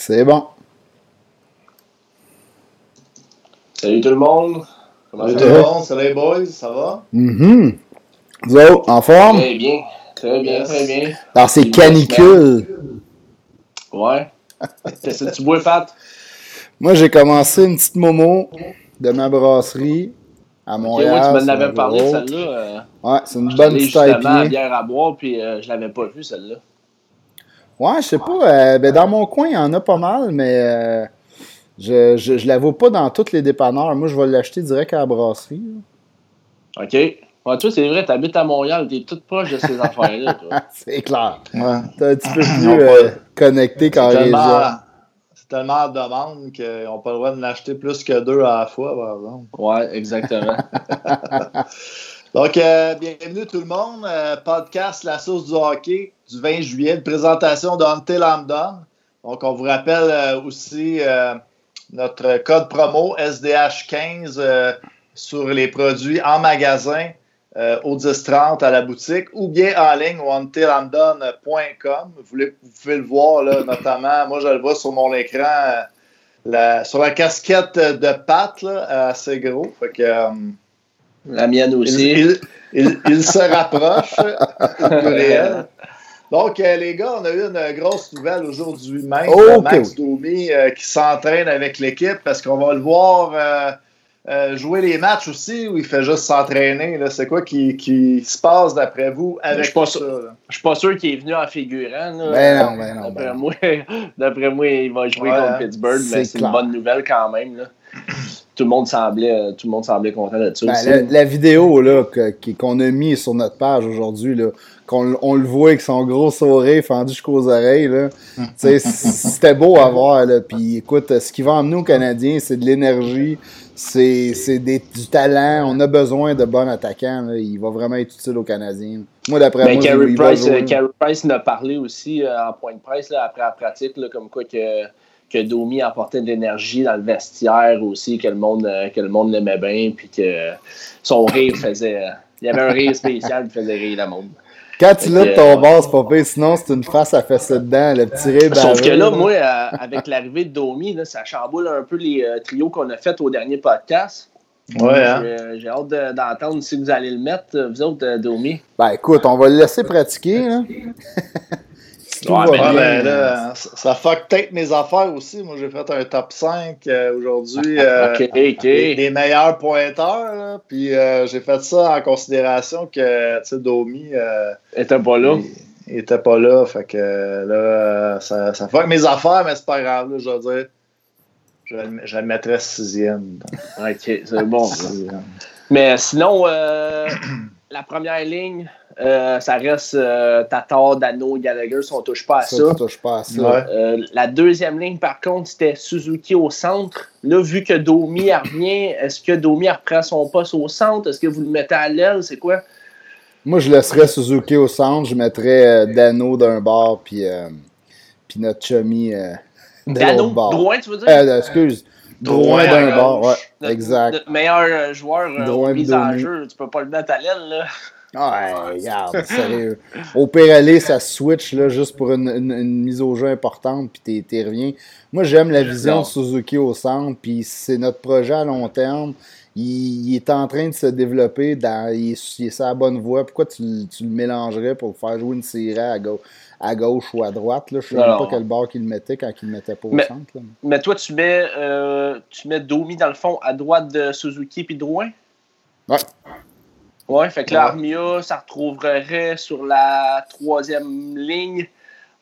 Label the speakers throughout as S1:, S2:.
S1: C'est bon.
S2: Salut tout le monde.
S3: Comment Salut tout le monde, salut les boys, ça va?
S1: Mm -hmm. en forme?
S2: Très bien, très bien, très bien.
S1: Alors, c'est canicule.
S2: Ouais. Qu'est-ce que tu bois, Pat?
S1: Moi, j'ai commencé une petite momo de ma brasserie à Montréal.
S2: Okay, ouais, tu m'en avais parlé, celle-là. Euh,
S1: ouais, c'est une bonne petite
S2: justement à bière à boire, puis euh, je l'avais pas vue, celle-là.
S1: Ouais, je sais pas. Euh, ben, dans mon coin, il y en a pas mal, mais euh, je, je, je, la vois pas dans tous les dépanneurs. Moi, je vais l'acheter direct à la brasserie.
S2: Là. OK. Ouais, toi, c'est vrai, tu habites à Montréal, tu es toute proche de ces affaires-là.
S1: c'est clair. Ouais. T'es un petit peu plus euh, connecté qu'en région.
S3: C'est tellement en demande qu'ils n'ont pas le droit de l'acheter plus que deux à la fois, par exemple.
S2: Ouais, exactement.
S3: Donc, euh, bienvenue tout le monde. Euh, podcast La Source du hockey du 20 juillet, une présentation Lambdon. Donc, on vous rappelle euh, aussi notre code promo SDH15 euh, sur les produits en magasin au 1030 à la boutique ou bien en ligne au untillandon.com. Vous, vous, pouvez le voir, là, notamment, moi je le vois sur mon écran, la, sur la casquette de pâte, assez gros. Fait que,
S2: la mienne aussi.
S3: Il, il, il se rapproche réel. Donc, euh, les gars, on a eu une grosse nouvelle aujourd'hui même.
S1: Oh,
S3: Max Domi euh, qui s'entraîne avec l'équipe parce qu'on va le voir euh, euh, jouer les matchs aussi ou il fait juste s'entraîner. C'est quoi qui, qui, se passe d'après vous avec
S2: je ça? Je suis pas sûr qu'il est venu en figurant. Là.
S1: Ben non, ben non.
S2: D'après
S1: ben
S2: moi, moi, il va jouer
S3: Ouais,
S2: contre Pittsburgh, mais c'est une bonne nouvelle quand même. Là. Tout le monde semblait, tout le monde semblait content de ça.
S1: Ben,
S2: aussi.
S1: la, la vidéo là, qu'on a mis sur notre page aujourd'hui, là, qu'on on le voit avec son gros sourire fendu jusqu'aux oreilles, là, sais, c'était beau à voir. Là. Puis écoute, ce qui va emmener aux Canadiens, c'est de l'énergie, c'est c'est des- du talent. On a besoin de bons attaquants. Là. Il va vraiment être utile aux Canadiens. Moi, d'après
S2: Ben,
S1: moi,
S2: Carey Price, euh, Carey Price en a parlé aussi euh, en point de presse là, après la pratique, là, comme quoi que, que Domi apportait de l'énergie dans le vestiaire aussi, que le monde, euh, que le monde l'aimait bien, puis que son rire faisait. euh, il y avait un rire spécial qui faisait rire le monde.
S1: Quand tu
S2: Fait
S1: ton
S2: que-
S1: bas, c'est pas pire. Sinon, c'est une face à fesser dedans, le petit rire
S2: Sauf que là, moi, euh, avec l'arrivée de Domi, là, ça chamboule un peu les euh, trios qu'on a fait au dernier podcast.
S3: Ouais, hein?
S2: J'ai- hâte de- d'entendre si vous allez le mettre, euh, vous autres, euh, Domi.
S1: Ben écoute, on va le laisser pratiquer. Là. Si tout
S2: Ouais,
S1: va
S2: mais
S3: Ouais,
S1: bien,
S3: là, ça, ça fuck peut-être mes affaires aussi. Moi, j'ai fait un top 5 euh, aujourd'hui. euh,
S2: Ok,
S3: des, meilleurs pointeurs. là. Puis euh, j'ai fait ça en considération que tu sais, Domi euh,
S2: Était pas là.
S3: il, était pas là. Fait que euh, là, euh, ça, ça fuck mes affaires, mais c'est pas grave. là, je veux dire, je, le- je le mettrais sixième.
S2: Ok, c'est bon. Mais sinon, euh, la première ligne, euh, ça reste euh, Tatar, Dano, Gallagher, si on touche pas à ça.
S1: touches pas à ça.
S3: Ouais.
S2: Euh, la deuxième ligne, par contre, c'était Suzuki au centre. Là, vu que Domi revient, est-ce que Domi reprend son poste au centre? Est-ce que vous le mettez à l'aile? C'est quoi?
S1: Moi, je laisserais Suzuki au centre, je mettrais euh, Dano d'un bord, puis, euh, puis notre chummy euh,
S2: Dano,
S1: bord.
S2: Drouin, tu veux dire?
S1: Euh, excuse, Drouin d'un bord, ouais,
S2: Notre-
S1: exact.
S2: Notre meilleur joueur euh, au mise en
S1: Domi.
S2: jeu, tu peux pas le mettre à l'aile, là.
S1: Ouais, regarde, sérieux. Au pire aller, ça switch là, juste pour une, une- une mise au jeu importante, puis t'es reviens. Moi, j'aime la vision de Suzuki au centre, puis c'est notre projet à long terme. Il, il est en train de se développer, dans, il, est, il est sur la bonne voie. Pourquoi tu, le- tu le mélangerais pour faire jouer une série à, gau- à gauche ou à droite? Là? Je sais même
S2: Alors.
S1: pas quel bord qu'il mettait quand il le mettait pas au
S2: Mais-
S1: centre. là.
S2: Mais toi, tu mets, euh, tu mets Domi dans le fond à droite de Suzuki puis Drouin?
S1: Ouais.
S2: Ouais, fait que là. Armia, ça retrouverait sur la troisième ligne.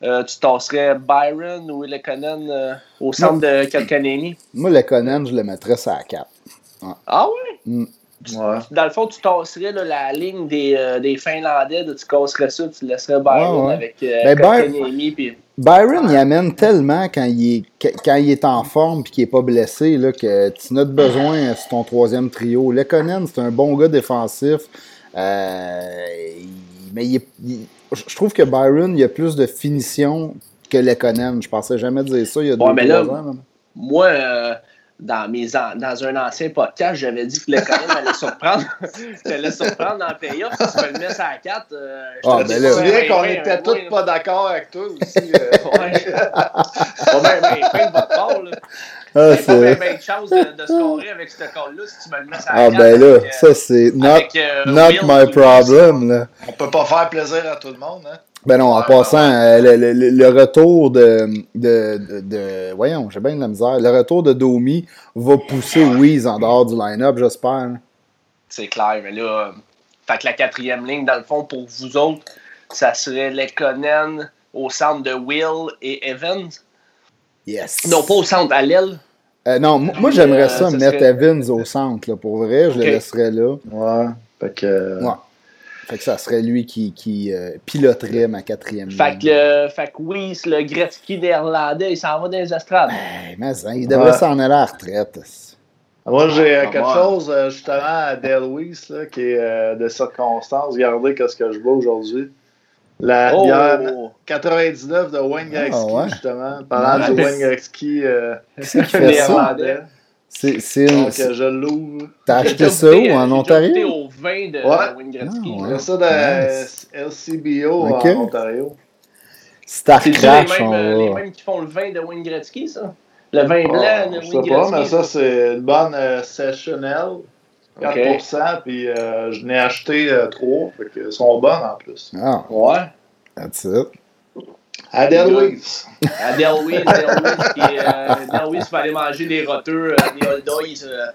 S2: Euh, tu tasserais Byron ou Lekonen euh, au centre de Kalkanemi.
S1: Moi, le Conan, je le mettrais sur la 4.
S2: Ah ouais?
S3: Ouais.
S2: Dans le fond, tu tasserais là, la ligne des, euh, des Finlandais, tu casserais ça, tu laisserais Byron
S1: Ouais,
S2: avec euh,
S1: Ben,
S2: puis
S1: Byron, il amène tellement quand il est, que- quand il est en forme et qu'il n'est pas blessé là, que tu n'as de besoin sur ton troisième trio. Lekonen, c'est un bon gars défensif. euh, mais il est- il- je trouve que Byron, il a plus de finition que Lekonen. Je pensais jamais dire ça il y a deux
S2: Ouais, mais là,
S1: trois ans. là.
S2: moi, euh, dans, mes dans un ancien podcast, j'avais dit que le Conan allait surprendre. allait surprendre en playoff. Si tu me le mets à la 4, euh, je
S3: ah, ben là, souviens qu'on était tous pas d'accord avec toi aussi. Euh.
S2: ouais. Bien, bien, fin de votre part, là. Ah, c'est pas de chance de, de scorer avec ce call-là si tu me le mets à la 4.
S1: Ah, ben là, euh, ça c'est not, euh, not my problem. Là.
S3: On peut pas faire plaisir à tout le monde, hein.
S1: Ben non, en passant, euh, le, le, le, retour de, de, de, de Voyons, j'ai bien de la misère. Le retour de Domi va pousser Wiz en dehors du line-up, j'espère.
S2: C'est clair, mais là, fait que la quatrième ligne, dans le fond, pour vous autres, ça serait Lekonen au centre de Will et Evans?
S1: Yes.
S2: Non, pas au centre, à l'aile.
S1: Euh, non, moi, j'aimerais euh, ça, ça, mettre serait... Evans au centre, là, pour vrai, je okay. le laisserais là.
S3: Ouais. Fait que.
S1: Ouais. Fait que ça serait lui qui, qui euh, piloterait ma quatrième
S2: fait que, euh, fait que oui, le Gretzky néerlandais, il s'en va dans les estrades.
S1: Ben, mais hein, il devrait ouais. s'en aller à la retraite.
S3: Moi, j'ai euh, quelque chose, justement, à là, qui est euh, de circonstance. Regardez ce que je vois aujourd'hui. La
S2: oh.
S3: bière 99 de Wayne Gretzky, oh, ouais. justement. Parlant ouais, de Wayne Gretzky néerlandais.
S1: C'est
S3: Donc, une... je l'ouvre.
S1: T'as acheté ça où, en Ontario?
S2: au vin de ouais. Wayne Gretzky.
S3: Ah, ouais. ça de LCBO okay. en Ontario.
S1: Star Crash,
S2: les, mêmes, euh, les mêmes qui font le vin de Wayne Gretzky, ça? Le vin blanc oh, de Wayne Gretzky.
S3: pas, mais ça, c'est une bonne euh, Sessionelle. 4%, okay. puis euh, je n'ai acheté euh, 3, fait que sont bonnes en plus.
S1: Ah.
S2: Ouais.
S1: That's it.
S3: Adèle Louise.
S2: Adèle Louise, Adèle Louise va aller manger des roteux, euh, des old. Euh,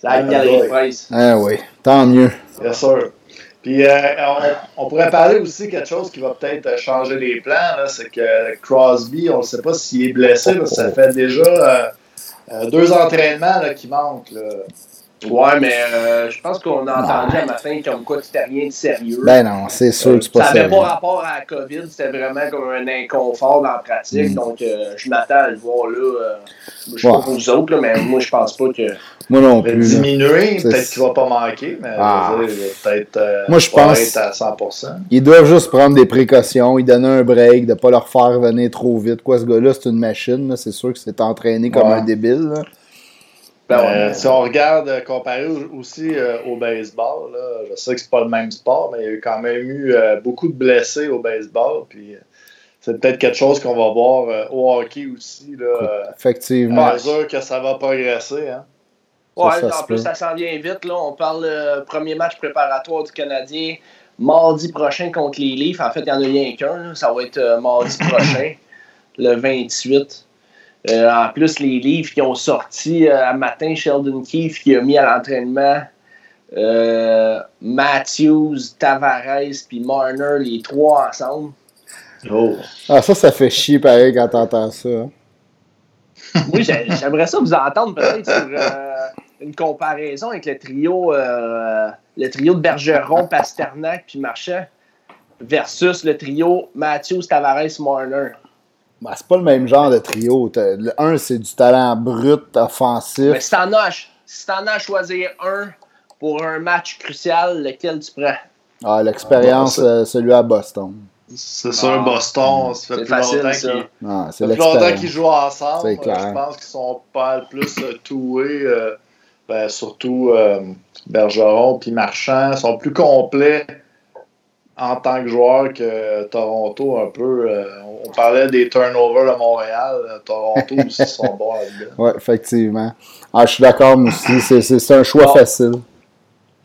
S2: ça a gagné price.
S1: Ah oui, tant mieux.
S3: Bien sûr. Puis euh, on, on, pourrait parler aussi quelque chose qui va peut-être changer les plans. C'est que Crosby, on ne sait pas s'il est blessé. Là, ça fait déjà euh, deux entraînements qui manquent. Là.
S2: Ouais, mais euh, je pense qu'on a entendu un matin comme quoi c'était rien de sérieux.
S1: Ben non, c'est sûr que c'est pas
S2: ça
S1: sérieux.
S2: Ça n'avait pas rapport à la COVID, c'était vraiment comme un inconfort dans la pratique. Mm. Donc, euh, je m'attends à le voir là. Euh, je sais ouais. pas pour vous autres, là, mais moi, je pense pas que.
S1: Moi non plus.
S3: Diminuer, peut-être qu'il va pas manquer, mais ah. peut-être euh,
S1: moi, je pense
S3: être à 100%.
S1: Ils doivent juste prendre des précautions, ils donnent un break, de ne pas leur faire venir trop vite. Quoi, ce gars-là, c'est une machine. C'est sûr que c'est entraîné comme ouais. un débile. Là.
S3: Ben ouais, euh, si on regarde euh, comparé aussi euh, au baseball, là, je sais que c'est pas le même sport, mais il y a eu quand même eu euh, beaucoup de blessés au baseball. Puis c'est peut-être quelque chose qu'on va voir au hockey aussi. Là,
S1: Effectivement.
S3: À mesure que ça va progresser. Hein.
S2: Ouais, ça, ça en plus, ça s'en vient vite. Là. On parle euh, premier match préparatoire du Canadien mardi prochain contre les Leafs. En fait, il n'y en a rien qu'un. Ça va être euh, mardi prochain, le 28. Euh, en plus, les livres qui ont sorti euh, à matin, Sheldon Keefe qui a mis à l'entraînement euh, Matthews, Tavares puis Marner, les trois ensemble.
S3: Oh.
S1: Ah, ça, ça fait chier pareil quand t'entends ça. Hein?
S2: oui, j'aimerais ça vous entendre peut-être sur euh, une comparaison avec le trio, euh, le trio de Bergeron, Pasternak puis Marchand versus le trio Matthews, Tavares, Marner.
S1: Ben, c'est pas le même genre de trio. Le un, c'est du talent brut, offensif.
S2: Mais si t'en as, si t'en as à choisir un pour un match crucial, lequel tu prends?
S1: Ah, l'expérience, ah, euh, celui à Boston.
S3: C'est sûr, ah, Boston, ça fait plus
S2: facile,
S3: longtemps
S2: qu'ils
S1: ah,
S3: qu jouent ensemble. Je pense qu'ils sont pas le plus toués. Euh, ben, surtout euh, Bergeron puis Marchand sont plus complets en tant que joueur que Toronto un peu. Euh, on parlait des turnovers à Montréal. Toronto aussi sont bons là-dedans.
S1: Oui, effectivement. Ah, je suis d'accord, moi aussi. C'est un choix bon. facile.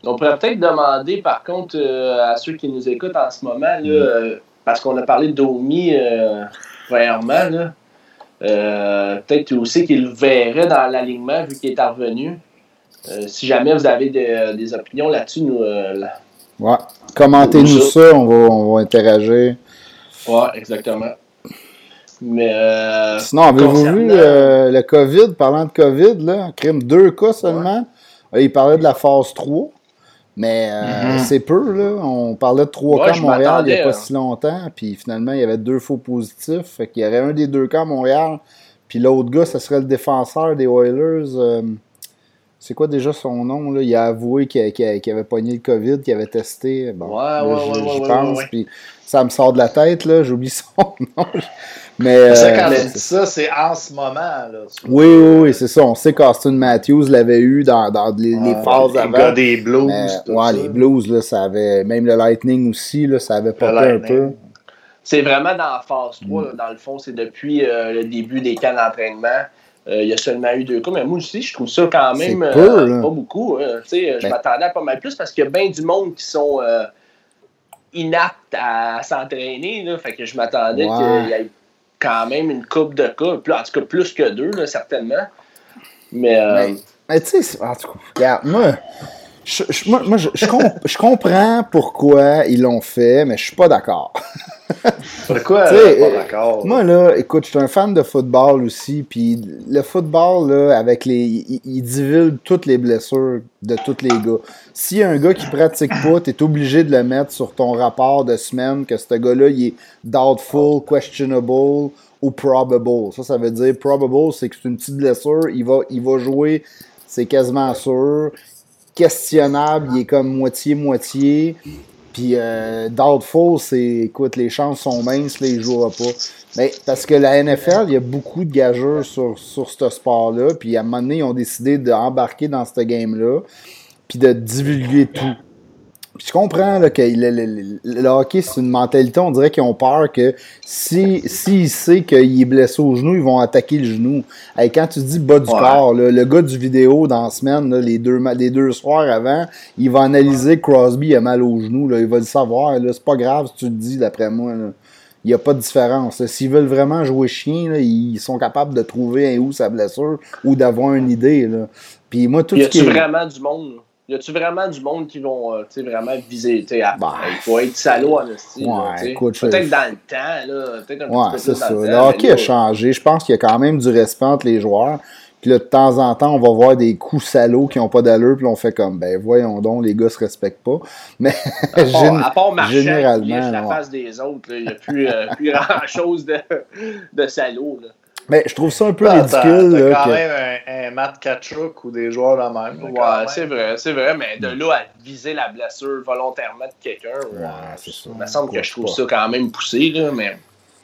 S2: On pourrait peut-être demander, par contre, euh, à ceux qui nous écoutent en ce moment, là, mm. euh, parce qu'on a parlé de Domi euh, premièrement, là, peut-être aussi qu'il le verrait dans l'alignement vu qu'il est revenu. si jamais vous avez de, des opinions là-dessus, nous,
S1: Ouais. Commentez-nous ça, on va, on va interagir.
S2: Ouais, exactement. Mais euh,
S1: Sinon, avez-vous concernant... vu euh, le COVID, parlant de COVID, là, crime deux cas seulement. Ouais. Il parlait de la phase 3, mais euh, mm -hmm. c'est peu, là. On parlait de trois ouais, cas à Montréal il n'y a pas hein. si longtemps, puis finalement, il y avait deux faux positifs. Fait qu'il y aurait un des deux cas à Montréal, puis l'autre gars, ce serait le défenseur des Oilers. C'est quoi déjà son nom? Là? Il a avoué qu'il avait pogné le COVID, qu'il avait testé. Bon,
S2: ouais, ouais, ouais,
S1: je pense. Puis ça me sort de la tête, là, j'oublie son nom. Mais,
S3: ça, quand euh, ça, c'est en ce moment. Là,
S1: oui, oui, oui, c'est ça. On sait qu'Austin Matthews l'avait eu dans, dans les, les phases
S3: avant. Gars des Blues.
S1: Mais, ouais, les Blues, là, ça avait. Même le Lightning aussi, là, ça avait popé un peu.
S2: C'est vraiment dans la phase 3, là, dans le fond. C'est depuis euh, le début des camps d'entraînement. Euh, il y a seulement eu deux cas, mais moi aussi, je trouve ça quand même euh, pas beaucoup. Hein. Je ben m'attendais à pas mal plus parce qu'il y a bien du monde qui sont euh, inaptes à s'entraîner. Fait que je m'attendais qu'il y ait quand même une coupe de cas, en tout cas plus que deux, là, certainement. Mais,
S1: mais, tu sais, en tout cas, regarde, moi. Je, moi, moi je, je, comprends pourquoi ils l'ont fait, mais je suis pas d'accord.
S3: Pourquoi? Pas d'accord?
S1: Moi, là, écoute, je suis un fan de football aussi, puis le football, là, avec les. Il, divulgue toutes les blessures de tous les gars. S'il y a un gars qui pratique pas, tu es obligé de le mettre sur ton rapport de semaine que ce gars-là, il est doubtful, questionable ou probable. Ça, ça veut dire probable, c'est que c'est une petite blessure, il va, il va jouer, c'est quasiment sûr questionnable, il est comme moitié-moitié. Puis euh, Doubtful, c'est, écoute, les chances sont minces, là, il jouera pas. Mais parce que la NFL, il y a beaucoup de gageurs sur, sur ce sport-là. Puis à un moment donné, ils ont décidé d'embarquer dans ce game-là. Puis de divulguer tout je comprends là, que le, hockey, c'est une mentalité, on dirait qu'ils ont peur que si s'il sait qu'il est blessé au genou, ils vont attaquer le genou. Et quand tu dis bas du corps, le gars du vidéo dans la semaine, les, deux, les deux soirs avant, il va analyser que Crosby a mal au genou. Là, il va le savoir. C'est pas grave si tu le dis, d'après moi. Il n'y a pas de différence. S'ils veulent vraiment jouer chien, ils sont capables de trouver où sa blessure ou d'avoir une idée. Là. Puis moi, tout
S2: y vraiment du monde? Y a-tu vraiment du monde qui vont euh, vraiment viser? À, bah, il faut être salaud en style. Ouais, peut-être dans le temps, là, peut-être un
S1: ouais,
S2: petit peu
S1: ça. le, hockey a changé. Je pense qu'il y a quand même du respect entre les joueurs. Puis là, de temps en temps, on va voir des coups salauds qui n'ont pas d'allure, puis on fait comme, ben voyons donc, les gars se respectent pas. Mais
S2: à part, à part Marchand, généralement, la face des autres, il n'y a plus, euh, plus grand-chose de, de salaud. Là.
S1: Mais je trouve ça un peu ridicule.
S3: T'as quand même un, un, Matt Kachuk ou des joueurs de même.
S2: Ouais, c'est vrai, c'est vrai, mais de là à viser la blessure volontairement de quelqu'un,
S1: ouais, c'est ça.
S2: Il me semble que je trouve ça quand même poussé, là, mais.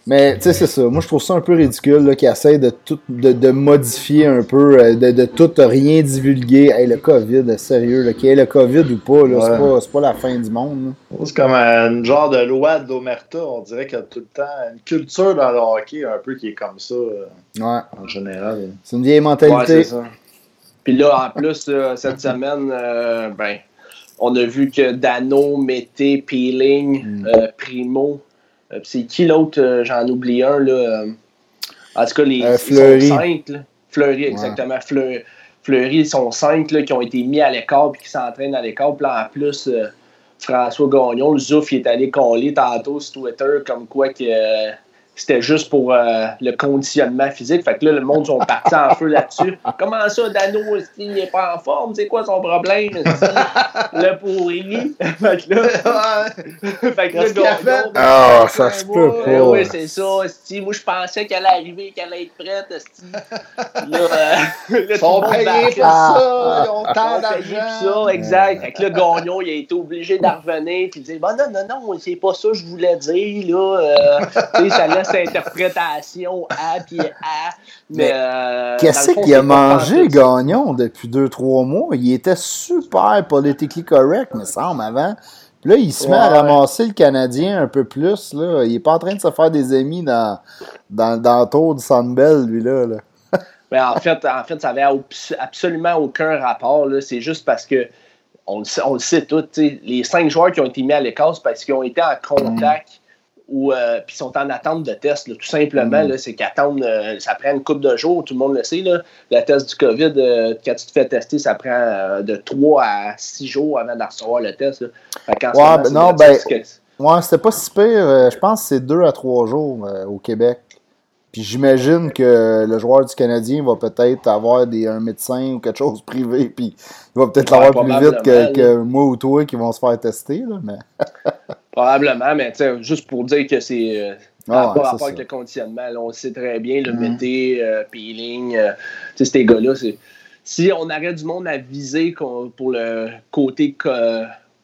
S1: Mais tu sais, c'est ça. Moi, je trouve ça un peu ridicule qu'ils essayent de tout de, de, modifier un peu, euh, de, de tout rien divulguer. Hey, le COVID, sérieux, qu'il y ait le COVID ou pas, là, c'est, pas, pas la fin du monde.
S3: C'est comme un genre de loi d'Omerta. On dirait qu'il y a tout le temps une culture dans le hockey un peu qui est comme ça. Euh,
S1: ouais.
S3: En général.
S1: C'est une vieille mentalité.
S2: Ouais, ça. Puis là, en plus, cette semaine, euh, ben, on a vu que Dano, Mété, Peeling, mm. Primo euh, c'est qui l'autre euh, J'en oublie un. Là. Euh, en tout cas, les
S1: Fleury.
S2: sont cinq. Fleury, exactement. Fleury, ils sont cinq là, qui ont été mis à l'écart et qui s'entraînent à l'écart. Puis en plus, François Gagnon, le Zouf, il est allé coller tantôt sur Twitter comme quoi que c'était juste pour euh, le conditionnement physique. Fait que là, le monde sont partis en feu là-dessus. Comment ça, Dano, il n'est pas en forme? C'est quoi son problème? le pourri? fait que là, fait que là,
S1: Ah, ça se peut pas.
S2: Oui, c'est ça. Moi, je pensais qu'elle allait arriver, qu'elle allait être prête. Là, euh,
S3: Ils sont payés pour ça. Ils ont tant d'argent.
S2: ça, exact. Fait que là, Gagnon, il a été obligé d'en revenir. Puis il dit, bon, non, non, non, c'est pas ça que je voulais dire. Là. Euh, ça laisse interprétation à puis à. Mais, euh,
S1: qu'est-ce qu'il a mangé, Gagnon, depuis 2-3 mois? Il était super politiquement correct, me semble, avant. Puis là, il se met à ramasser le Canadien un peu plus. Là. Il est pas en train de se faire des amis dans, dans, dans le tour du Sandbell, lui-là. Là.
S2: Mais en fait, en fait, ça n'avait absolument aucun rapport. C'est juste parce que on, on le sait tous, les cinq joueurs qui ont été mis à l'écart, parce qu'ils ont été en contact ou euh, puis sont en attente de test. tout simplement, mm. c'est qu'attendre, euh, ça prend une couple de jours, tout le monde le sait. Là, le test du COVID, euh, quand tu te fais tester, ça prend de 3 à 6 jours avant de recevoir le test.
S1: ouais, ben non, ben, ouais, c'était pas si pire. je pense que c'est 2 à 3 jours au Québec. Puis j'imagine que le joueur du Canadien va peut-être avoir des, un médecin ou quelque chose privé, puis il va peut-être l'avoir plus vite que, que, moi ou toi qui vont se faire tester. Là, mais...
S2: Probablement, mais juste pour dire que c'est euh, ah, rapport avec le conditionnement, on le sait très bien, le mm -hmm. mété, euh, peeling, euh, ces gars-là, si on aurait du monde à viser pour le côté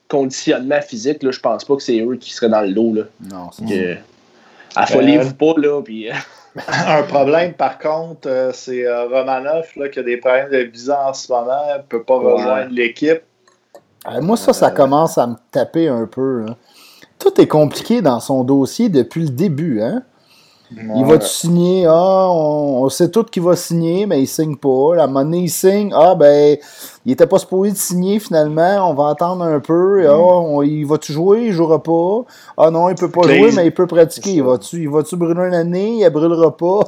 S2: conditionnement physique, là, je pense pas que c'est eux qui seraient dans le lot. Là.
S1: Non, c'est
S2: Affolez-vous pas, là. Puis...
S3: Un problème, par contre, euh, c'est euh, Romanov là, qui a des problèmes de visa en ce moment, ne peut pas rejoindre l'équipe.
S1: moi, ça, ça commence à me taper un peu. Hein. Tout est compliqué dans son dossier depuis le début. Hein? Il va-tu signer? Ah, on, sait tout qu'il va signer, mais il signe pas. La monnaie, il signe. Ah, ben, il était pas supposé de signer finalement. On va attendre un peu. Ah, il va-tu jouer? Il jouera pas? Ah non, il peut pas jouer, mais il peut pratiquer. Il va-tu, il va-tu brûler une année? Il brûlera pas?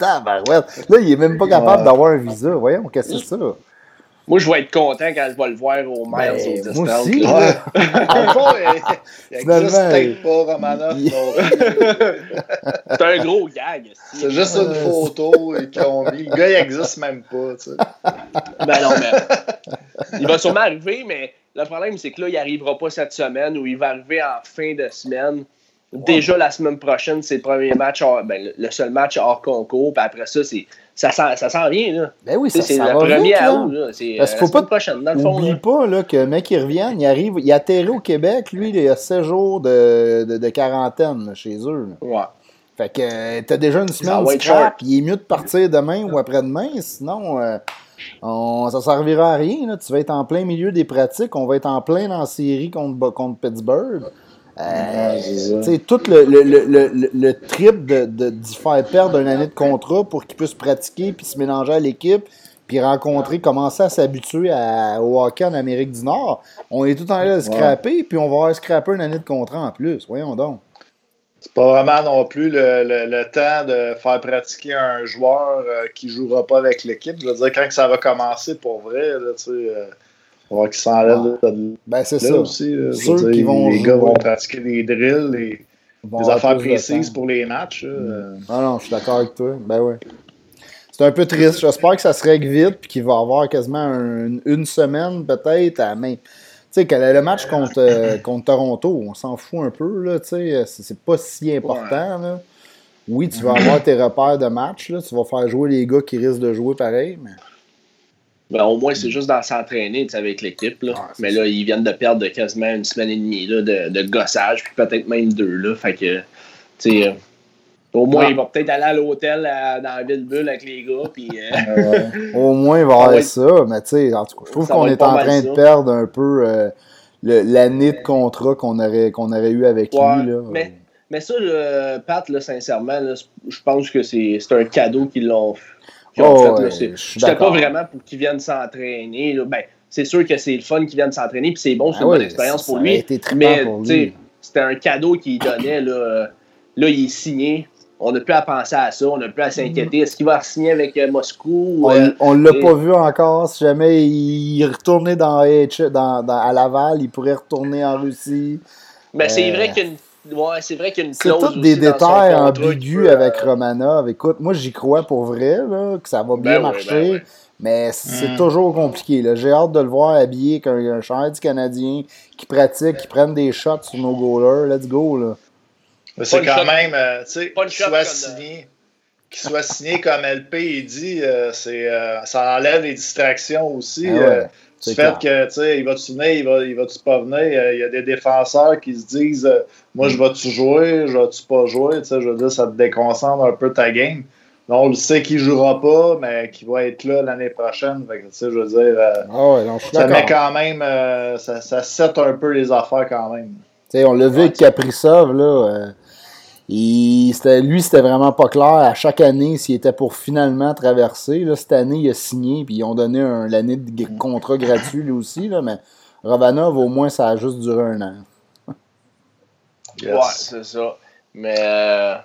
S1: Là, il est même pas capable d'avoir un visa. Voyons, qu'est-ce que c'est ça?
S2: Moi, je vais être content quand je vais le voir au Miles ben,
S1: au Moi aussi. Là.
S3: en fond, il n'existe pas Romanov.
S2: C'est un gros gag.
S3: C'est juste une photo qu'ils ont mis. Le gars, il n'existe même pas. Tu sais.
S2: Ben non, mais il va sûrement arriver, mais le problème, c'est que là, il n'arrivera pas cette semaine ou il va arriver en fin de semaine. Déjà la semaine prochaine, c'est le premier match, ben, le seul match hors concours. Puis après ça, c'est ça s'en ça vient, là.
S1: Ben oui, ça
S2: C'est le premier août, là.
S1: C'est Parce faut pas prochaine, dans le fond. Oublie pas, là, que le mec, il revient, il arrive, il atterrit au Québec, lui, il a 16 jours de, de, de quarantaine, chez eux.
S2: Ouais.
S1: Fait que euh, t'as déjà une semaine de scrap, il est mieux de partir demain ou après-demain, sinon... Euh, on, ça servira à rien. Là. Tu vas être en plein milieu des pratiques. On va être en plein dans la série contre, contre Pittsburgh. Euh, tout le, le, le, le, trip de, de, faire perdre une année de contrat pour qu'il puisse pratiquer puis se mélanger à l'équipe puis rencontrer, commencer à s'habituer au hockey en Amérique du Nord. On est tout en train de scraper, puis on va avoir scraper une année de contrat en plus. Voyons donc.
S3: C'est pas vraiment non plus le, temps de faire pratiquer un joueur euh, qui jouera pas avec l'équipe. Je veux dire, quand ça va commencer pour vrai, là, tu sais, euh, va qu'ils s'enlèvent
S1: ah. Ben, c'est ça.
S3: aussi. Ceux qui vont les gars vont pratiquer des drills, les, des affaires précises pour les matchs.
S1: Mm. Ah non, je suis d'accord avec toi. Ben ouais. C'est un peu triste. J'espère que ça se règle vite puis qu'il va y avoir quasiment une semaine peut-être à main. Tu sais, le match contre, euh, contre Toronto, on s'en fout un peu, là, tu sais, c'est pas si important, là. Oui, tu vas avoir tes repères de match, là, tu vas faire jouer les gars qui risquent de jouer pareil, mais...
S2: Ben, au moins, c'est juste dans s'entraîner avec l'équipe. Là. mais là, ils viennent de perdre quasiment une semaine et demie là, de, de gossage, puis peut-être même deux. Là. Fait que, euh, au moins, il va peut-être aller à l'hôtel dans la ville bulle avec les gars. Puis,
S1: euh, au moins, il va avoir ça. Mais tu sais, en tout cas, je trouve qu'on est en train de perdre un peu euh, l'année de contrat qu'on aurait, qu'on aurait eu avec lui. Là.
S2: Mais, mais ça, Pat, là, sincèrement, je pense que c'est un cadeau qu'ils l'ont fait Oh, C'était pas vraiment pour qu'ils viennent s'entraîner. Ben, c'est sûr que c'est le fun qu'ils viennent s'entraîner, puis c'est bon, c'est ah une bonne expérience pour lui. Mais c'était un cadeau qu'il donnait. Là, là, il est signé. On n'a plus à penser à ça, on n'a plus à s'inquiéter. Est-ce qu'il va signer avec euh, Moscou?
S1: On ne l'a pas vu encore. Si jamais il retournait dans, dans, à Laval, il pourrait retourner en Russie.
S2: Mais c'est vrai euh, qu'il y a une Ouais, c'est vrai qu'il y a une clause.
S1: C'est tous des détails ambigus avec euh, Romanov. Écoute, moi, j'y crois pour vrai, là, que ça va bien ben marcher. Ben mais c'est hmm. toujours compliqué. J'ai hâte de le voir habillé avec un, un du Canadien qui pratique, qui prenne des shots sur nos goalers. Let's go. Là.
S3: C'est quand même, euh, tu sais, qu'il soit, signé, soit signé comme LP, il dit, euh, c'est, ça enlève les distractions aussi. Ah du fait que, tu sais, il va-tu venir, il va, il va-tu pas venir. Euh, il y a des défenseurs qui se disent, euh, moi, je vais-tu jouer, je vais-tu pas jouer? Tu sais, je veux dire, ça te déconcentre un peu ta game. Donc, on le sait qu'il jouera pas, mais qu'il va être là l'année prochaine. Fait que, tu sais, je veux dire, euh,
S1: ah
S3: ça met quand même, ça, ça set un peu les affaires quand même.
S1: Tu sais, on l'a vu avec Kaprizov, là. Il, lui, c'était vraiment pas clair à chaque année s'il était pour finalement traverser. Là, cette année, il a signé, puis ils ont donné l'année de contrat gratuit lui aussi. Là, mais Rovanov, au moins, ça a juste duré un an.
S2: Ouais, c'est ça. Mais euh,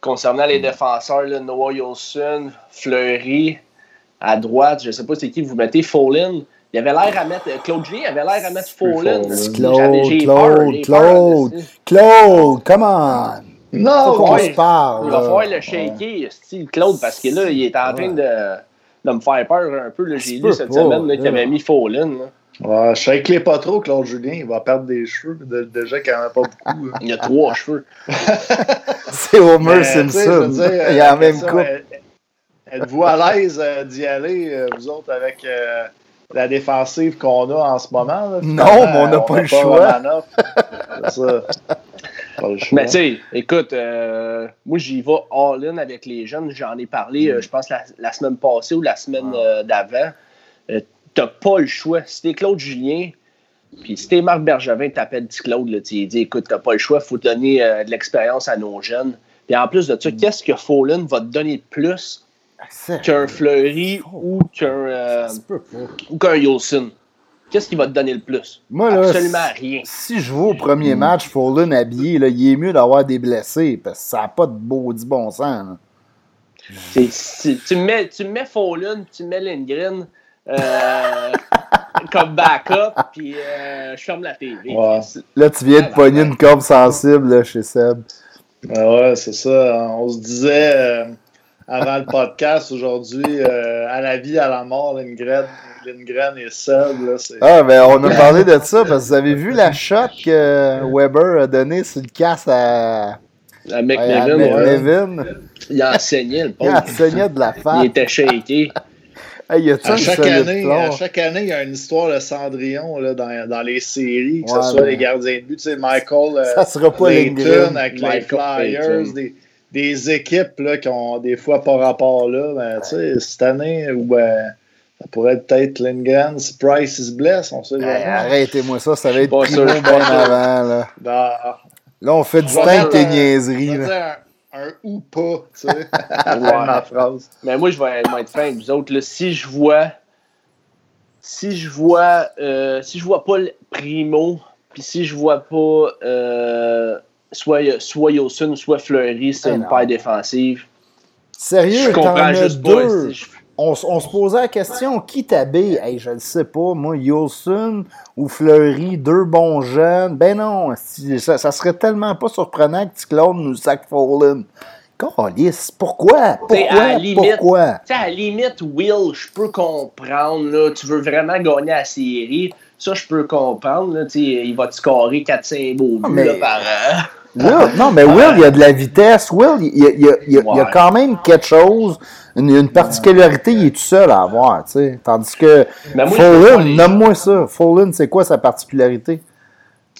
S2: concernant les défenseurs, là, Noah Yolson, Fleury, à droite, je sais pas c'est qui vous mettez, Fallin. Il avait l'air à mettre. Claude G avait l'air à mettre Fallin.
S1: Claude, Claude, Claude, Claude, come on!
S3: Non,
S2: ouais, parle, il va falloir le shaker, style Claude, parce que là, il est en train de, de me faire peur un peu. J'ai lu cette semaine qu'il avait mis.
S3: Ouais, shake les pas trop, Claude Julien. Il va perdre des cheveux. Déjà qu'il n'y en a pas beaucoup.
S2: il a trois cheveux.
S1: C'est Homer Simpson. il a la même coupe.
S3: êtes-vous à l'aise d'y aller, vous autres, avec la défensive qu'on a en ce moment?
S1: non, mais on n'a pas, le choix.
S2: Mais tu sais, écoute, euh, moi j'y vais all-in avec les jeunes. J'en ai parlé, euh, je pense, la, semaine passée ou la semaine euh, d'avant. T'as pas le choix. Si t'es Claude Julien, puis si t'es Marc Bergevin, t'appelles Claude, là, tu dis écoute, t'as pas le choix, faut donner de l'expérience à nos jeunes. Puis en plus de ça, mm. qu'est-ce que Fallen va te donner de plus ah, qu'un Fleury ou qu'un ou qu'un Yolson? Qu'est-ce qui va te donner le plus?
S1: Moi, là, Absolument rien. Si je vais au premier match, Fallen habillé, là, il est mieux d'avoir des blessés parce que ça n'a pas de beau du bon sens.
S2: tu, mets, tu mets Fallen, tu mets Lindgren euh, comme backup, puis euh, je ferme la TV.
S1: Là, tu viens de pogner une corde sensible là, chez Seb.
S3: Ah ouais, c'est ça. On se disait euh, avant le podcast aujourd'hui, à la vie, à la mort, Lindgren. Lindgren et Seb. Là,
S1: ah, ben on a parlé de ça parce que vous avez vu la shot que Weber a donnée sur le casse à.
S2: À McNevin. Il a enseigné le pauvre.
S1: Il a enseigné de la femme.
S2: Il était.
S1: Hey, a
S3: à, chaque année, à chaque année, il y a une histoire de Cendrillon là, dans, dans les séries, que ce soit les gardiens de but. Tu sais, Michael
S1: ça sera pas
S3: Layton avec les Flyers, des, des, équipes là, qui ont des fois pas rapport là. Ben, tu sais, cette année, où ben, ça pourrait peut-être Lindgren si Price se blesse, on sait jamais.
S1: Arrêtez-moi ça, ça va être plus bien avant. Là. Là, on fait du temps et niaiseries.
S3: Un, un, ou pas, tu sais, ma phrase.
S2: Mais moi, je vais, être fin vous autres. Là, si je vois si je vois euh, si je vois pas Primo, puis si je vois pas euh, soit, soit Yosun, soit Fleury, c'est une paille défensive.
S1: Sérieux, je comprends juste deux. pas on, se posait la question, qui t'habille? Hey, je ne sais pas, moi, Yolson ou Fleury, deux bons jeunes. Ben non, ça, ça serait tellement pas surprenant que Claude nous sac Fallen. Calice, pourquoi? Pourquoi? À la limite, pourquoi?
S2: À la limite, Will, je peux comprendre. Là, tu veux vraiment gagner la série. Ça, je peux comprendre. Là, il va te scorer 4-5 beaux buts mais... par an.
S1: Will, non, mais Will, il y a de la vitesse. Will, il y a, il y a, il y a quand même quelque chose une, une particularité, il est tout seul à avoir, tu sais. Tandis que Fallen, nomme-moi ça. Fallen, c'est quoi sa particularité?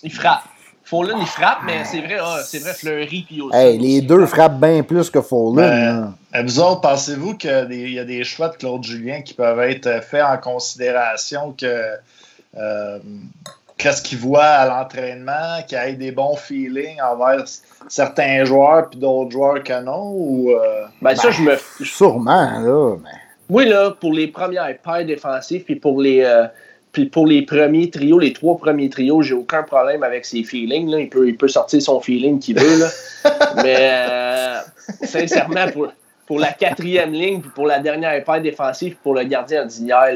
S2: Il frappe. Fallen, il frappe, mais c'est vrai, ah, c'est vrai, Fleury puis aussi.
S1: Hey, les deux frappent bien plus que Fallen.
S3: Ben, vous autres, pensez-vous qu'il y a des choix de Claude Julien qui peuvent être faits en considération que euh, qu'est-ce qu'il voit à l'entraînement, qu'il ait des bons feelings envers certains joueurs puis d'autres joueurs que non? Ou, euh?
S2: ben, ça, je me.
S1: Sûrement, là. Mais...
S2: Oui, là, pour les premières paires défensives puis pour les. Euh, puis pour les premiers trios, les trois premiers trios, j'ai aucun problème avec ses feelings. Là. Il, peut, il peut sortir son feeling qu'il veut. Là. Mais euh, sincèrement, pour, pour la quatrième ligne, puis pour la dernière paire défensive, pour le gardien d'hier,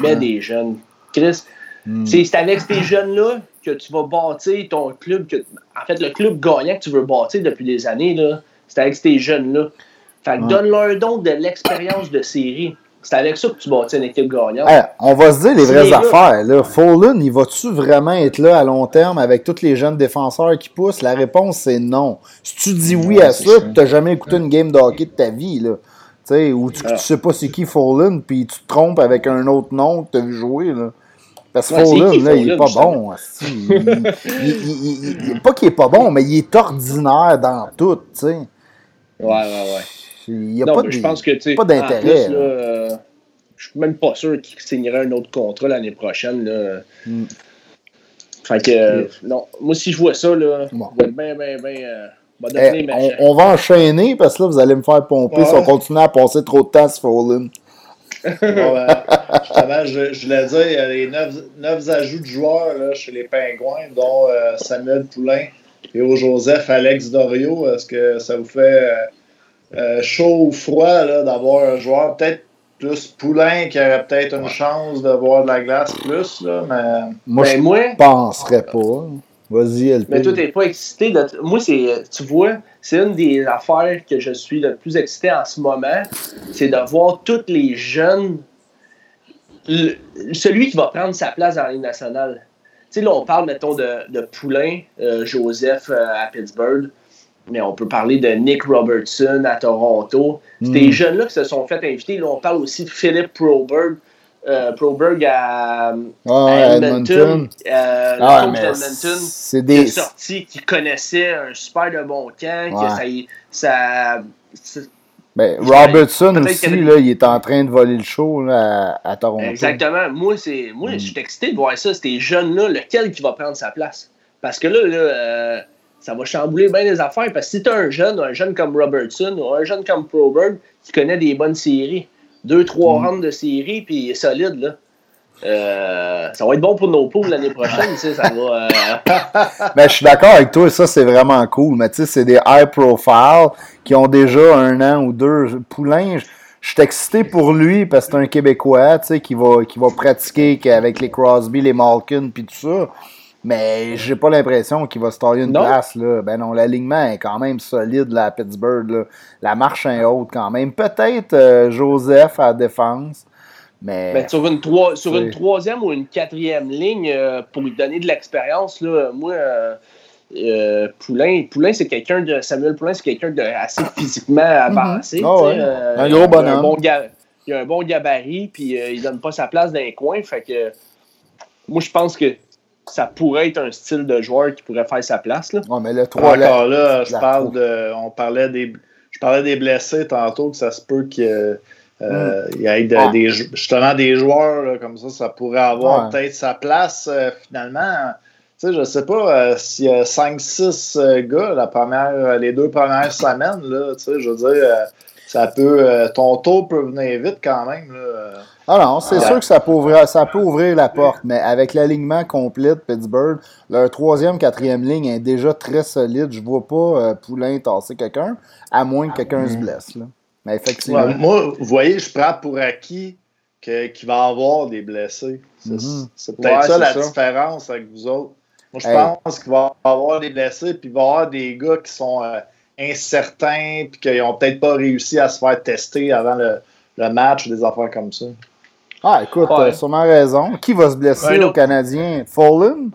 S2: mets des jeunes. Chris, Hmm. C'est avec ces jeunes-là que tu vas bâtir ton club. Que, en fait, le club gagnant que tu veux bâtir depuis des années, c'est avec ces jeunes-là. Fait donne-leur donc de l'expérience de série. C'est avec ça que tu bâtis une équipe gagnante.
S1: on va se dire les vraies affaires. Là. Fallen, il va-tu vraiment être là à long terme avec tous les jeunes défenseurs qui poussent? La réponse, c'est non. Si tu dis oui à ça, tu n'as jamais écouté une game de hockey de ta vie. Là. ou tu ne sais pas c'est qui Fallen, puis tu te trompes avec un autre nom que tu as vu jouer. Là. Parce que ouais, là, il est pas bon. il, pas qu'il est pas bon, mais il est ordinaire dans tout, tu sais.
S2: Ouais, ouais, ouais.
S1: Il n'y a pas, je pense que, pas d'intérêt.
S2: Euh, je suis même pas sûr qu'il signerait un autre contrat l'année prochaine. Là. Mm. Fait que, non, moi, si je vois ça, là, bon. je vais bien, bien, bien. Euh,
S1: eh, on, on, va enchaîner parce que là, vous allez me faire pomper si on continue à passer trop de temps sur Fallen.
S3: je, je voulais dire, il y a les neuf, ajouts de joueurs là, chez les Pingouins, dont euh, Samuel Poulain et au Joseph Alex Dorio. Est-ce que ça vous fait euh, euh, chaud ou froid d'avoir un joueur peut-être plus Poulain qui aurait peut-être une chance de voir de la glace plus? Là, mais...
S1: Moi, ben, je ne penserais pas. Vas-y,
S2: Mais toi, t'es pas excité. De... Moi, c'est, tu vois, c'est une des affaires que je suis le plus excité en ce moment. C'est de voir tous les jeunes. Celui qui va prendre sa place dans la Ligue nationale. Tu sais, là, on parle, mettons, de, de Poulain, euh, Joseph euh, à Pittsburgh. mais on peut parler de Nick Robertson à Toronto. C'est
S1: Mm.
S2: des jeunes-là qui se sont fait inviter. Là, on parle aussi de Philip Proberg, euh, Proberg à,
S1: Ah,
S2: à Edmonton.
S1: Ah, c'est
S2: qui est
S1: des.
S2: sorti, qui connaissait un super de bon camp,
S1: Ouais.
S2: que ça, c'est-
S1: Ben, Robertson aussi,
S2: avait-
S1: là, il est en train de voler le show là, à, à Toronto.
S2: Exactement. Moi, c'est, moi
S1: Mm.
S2: je suis excité de voir ça. Ces jeunes-là, lequel qui va prendre sa place? Parce que là, là euh, ça va chambouler bien les affaires. Parce que si tu as un jeune, un jeune comme Robertson ou un jeune comme Proberg qui connaît des bonnes séries, deux, trois
S1: Mm.
S2: rounds de séries, puis il est solide, là. Euh, ça va être bon pour nos poules l'année prochaine, tu sais, ça va. euh,
S1: Ben, je suis d'accord avec toi, ça c'est vraiment cool. Mais tu sais, c'est des high profile qui ont déjà un an ou deux. Poulain, je je suis excité pour lui parce que c'est un Québécois, tu sais, qui va, qui va pratiquer avec les Crosby, les Malkin, puis tout ça. Mais j'ai pas l'impression qu'il va se tailler une
S2: Non.
S1: place, là. Ben non, l'alignement est quand même solide, là, à Pittsburgh, là. La marche est haute quand même. Peut-être euh, Joseph à la défense, mais...
S2: Ben, sur une, trois- sur
S1: C'est-
S2: une troisième ou une quatrième ligne, euh, pour lui donner de l'expérience, là, moi, euh, euh, Poulain, Poulain c'est quelqu'un de. Samuel Poulain, c'est quelqu'un de assez physiquement avancé.
S1: Ah
S2: tu sais,
S1: ouais.
S2: euh,
S1: Un
S2: il a
S1: gros bonhomme.
S2: bon il a un bon gabarit, puis euh, il donne pas sa place dans les coins. Fait que moi, je pense que ça pourrait être un style de joueur qui pourrait faire sa place. Là.
S1: Ouais, mais le 3
S3: Encore là, je parle de. On parlait des. Je parlais des blessés tantôt, que ça se peut qu'il euh, il y ait de-
S1: Ah.
S3: des, justement des joueurs là, comme ça, ça pourrait avoir
S1: Ouais.
S3: peut-être sa place euh, finalement. Tu sais, je sais pas euh, s'il y a 5-6 euh, gars la première, les deux premières semaines, là, tu sais, je veux dire, ça peut. ton tour peut venir vite quand même. Là.
S1: Ah non, c'est
S3: Ah.
S1: sûr que ça peut, ouvrir, ça peut ouvrir la porte, mais avec l'alignement complet de Pittsburgh, leur troisième, quatrième ligne est déjà très solide. Je vois pas Poulain tasser quelqu'un, à moins que quelqu'un se blesse. Là. Mais effectivement.
S3: Ouais, moi, vous voyez, je prends pour acquis que- qu'il va y avoir des blessés. C'est
S1: Mhm.
S3: peut-être
S2: Ouais,
S3: ça la
S2: ça.
S3: différence avec vous autres. Moi, je
S1: Hey.
S3: pense qu'il va y avoir des blessés, puis il va y avoir des gars qui sont euh, incertains, puis qui n'ont peut-être pas réussi à se faire tester avant le, le match, des affaires comme ça.
S1: Ah, écoute,
S2: Ouais.
S1: t'as sûrement raison. Qui va se blesser
S2: Ouais,
S1: au. Canadien? Fallen?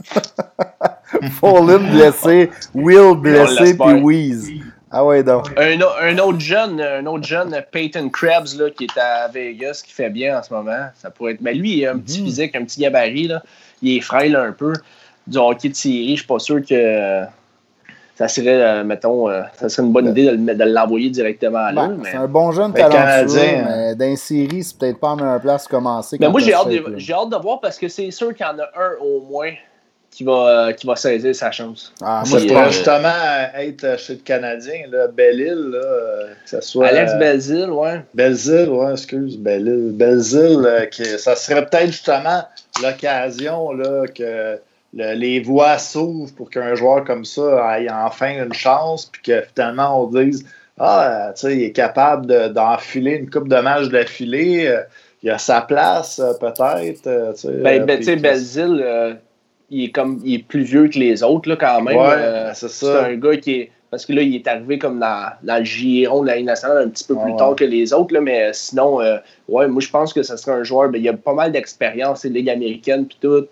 S1: Fallen blessé, Will blessé, puis Wheeze. Ah ouais, donc.
S2: Un, autre jeune, un autre jeune, Peyton Krebs, là, qui est à Vegas, qui fait bien en ce moment. Ça pourrait être. Mais lui, il a un petit
S1: Mhm.
S2: physique, un petit gabarit. Là. Il est frêle un peu. Du hockey de série, je suis pas sûr que ça serait, euh, mettons, euh, ça serait une bonne idée de, de l'envoyer directement.
S1: Ben,
S2: mais
S1: c'est un bon jeune talentueux,
S3: Canadien,
S1: mais une série, c'est peut-être pas la meilleure place pour commencer.
S2: mais moi, j'ai hâte, de, hâte de voir parce que c'est sûr qu'il y en a un au moins qui va, euh, qui va saisir sa chance.
S1: Ah,
S3: Moi, je justement être chez le Canadien, là, Belle-Île, là, que ce soit.
S2: Alex
S3: euh,
S2: Belzil, ouais.
S3: Belzile, ouais, excuse, Belle-Île. Belzile, euh, ça serait peut-être justement l'occasion là, que le- les voies s'ouvrent pour qu'un joueur comme ça ait enfin une chance, puis que finalement on dise Ah, tu sais, il est capable de- d'enfiler une coupe de match d'affilée, euh, il a sa place, peut-être. euh,
S2: Ben, ben, tu sais,
S3: que-
S2: Belzil, euh, il est comme il est plus vieux que les autres là, quand même.
S3: Ouais,
S2: Euh,
S3: c'est ça.
S2: un gars qui est. Parce que là, il est arrivé comme dans, dans le giron de la Ligue nationale un petit peu plus
S3: ouais.
S2: tard que les autres, là, mais sinon, euh, ouais, moi je pense que ce serait un joueur. Ben, il a pas mal d'expérience, c'est Ligue américaine puis tout.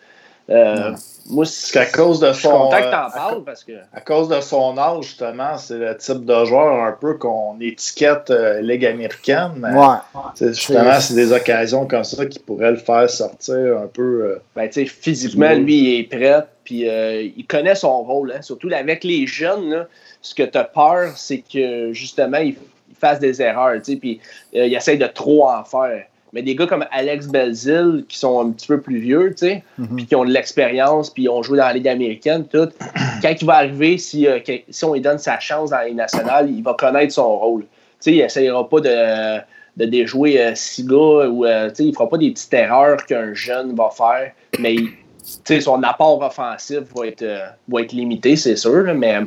S2: Euh, Moi,
S3: Parce qu'à cause de
S2: je
S3: son.
S2: content que
S3: euh,
S2: t'en
S3: à
S2: parles parce que.
S3: À cause de son âge, justement, c'est le type de joueur un peu qu'on étiquette euh, Ligue américaine. Mais
S1: Ouais.
S3: c'est- justement, c'est des occasions comme ça qui pourraient le faire sortir un peu. euh,
S2: Ben, tu sais, physiquement, lui, il est prêt, puis euh, il connaît son rôle. Hein. Surtout avec les jeunes, là, ce que tu as peur, c'est que justement, il, il fasse des erreurs, puis euh, il essaye de trop en faire. Mais des gars comme Alex Belzil, qui sont un petit peu plus vieux, tu sais,
S1: Mhm.
S2: puis qui ont de l'expérience, puis ont joué dans la Ligue américaine, tout, quand il va arriver, si, euh, si on lui donne sa chance dans la Ligue nationale, il va connaître son rôle. Tu sais, il essayera pas de, de déjouer euh, six gars, ou euh, tu sais, il fera pas des petites erreurs qu'un jeune va faire, mais il- tu sais, son apport offensif va être, euh, va être limité, c'est sûr, mais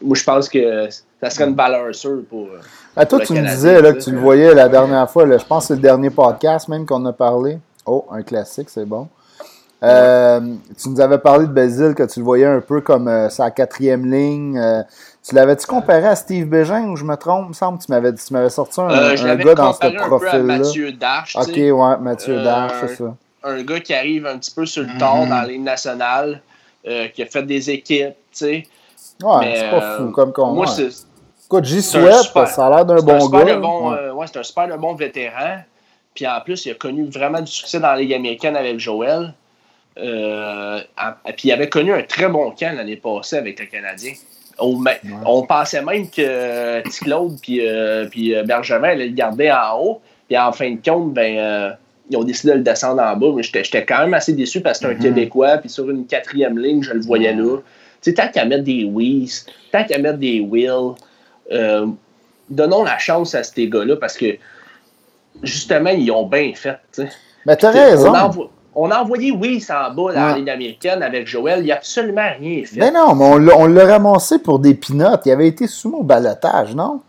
S2: moi, je pense que ça serait une valeur sûre pour. Euh,
S1: Ah, toi, tu me disais là, que tu le voyais la dernière fois, là, je pense que c'est le dernier podcast même qu'on a parlé. Oh, un classique, c'est bon. Euh, Tu nous avais parlé de Basile, que tu le voyais un peu comme euh, sa quatrième ligne. euh, tu l'avais-tu comparé à Steve Bégin ou je me trompe? Il me semble que tu m'avais, tu m'avais sorti un,
S2: Euh,
S1: un gars dans ce
S2: comparé un peu à
S1: profil-là.
S2: Mathieu Darche,
S1: Ok, ouais, Mathieu
S2: Euh,
S1: Darche, c'est ça.
S2: un gars qui arrive un petit peu sur le tard
S3: Mhm.
S2: dans la Ligue nationale, euh, qui a fait des équipes, tu sais.
S1: Ouais, c'est pas fou comme con.
S2: Moi, c'est.
S1: Écoute, j'y souhaite, ça a l'air d'un bon gars.
S2: Bon, ouais. c'est un super bon vétéran. Puis en plus, il a connu vraiment du succès dans la Ligue américaine avec Joël. Euh, puis il avait connu un très bon camp l'année passée avec le Canadien. On, pensait même que Claude puis, euh, puis euh, Bergevin allaient le garder en haut. Puis en fin de compte, ben, ils ont décidé de le descendre en bas. Mais j'étais quand même assez déçu parce que c'est un mm-hmm. Québécois. Puis sur une quatrième ligne, je le voyais là. Tu sais, tant qu'à mettre des Whis, tant qu'à mettre des Will, donnons la chance à ces gars-là parce que justement, ils ont bien fait.
S1: Mais t'as raison.
S2: On a, envoyé oui en bas dans la ligne américaine avec Joël. Il n'y a absolument rien fait.
S1: Mais non, mais on l'a ramassé pour des pinottes. Il avait été sous mon balotage, non?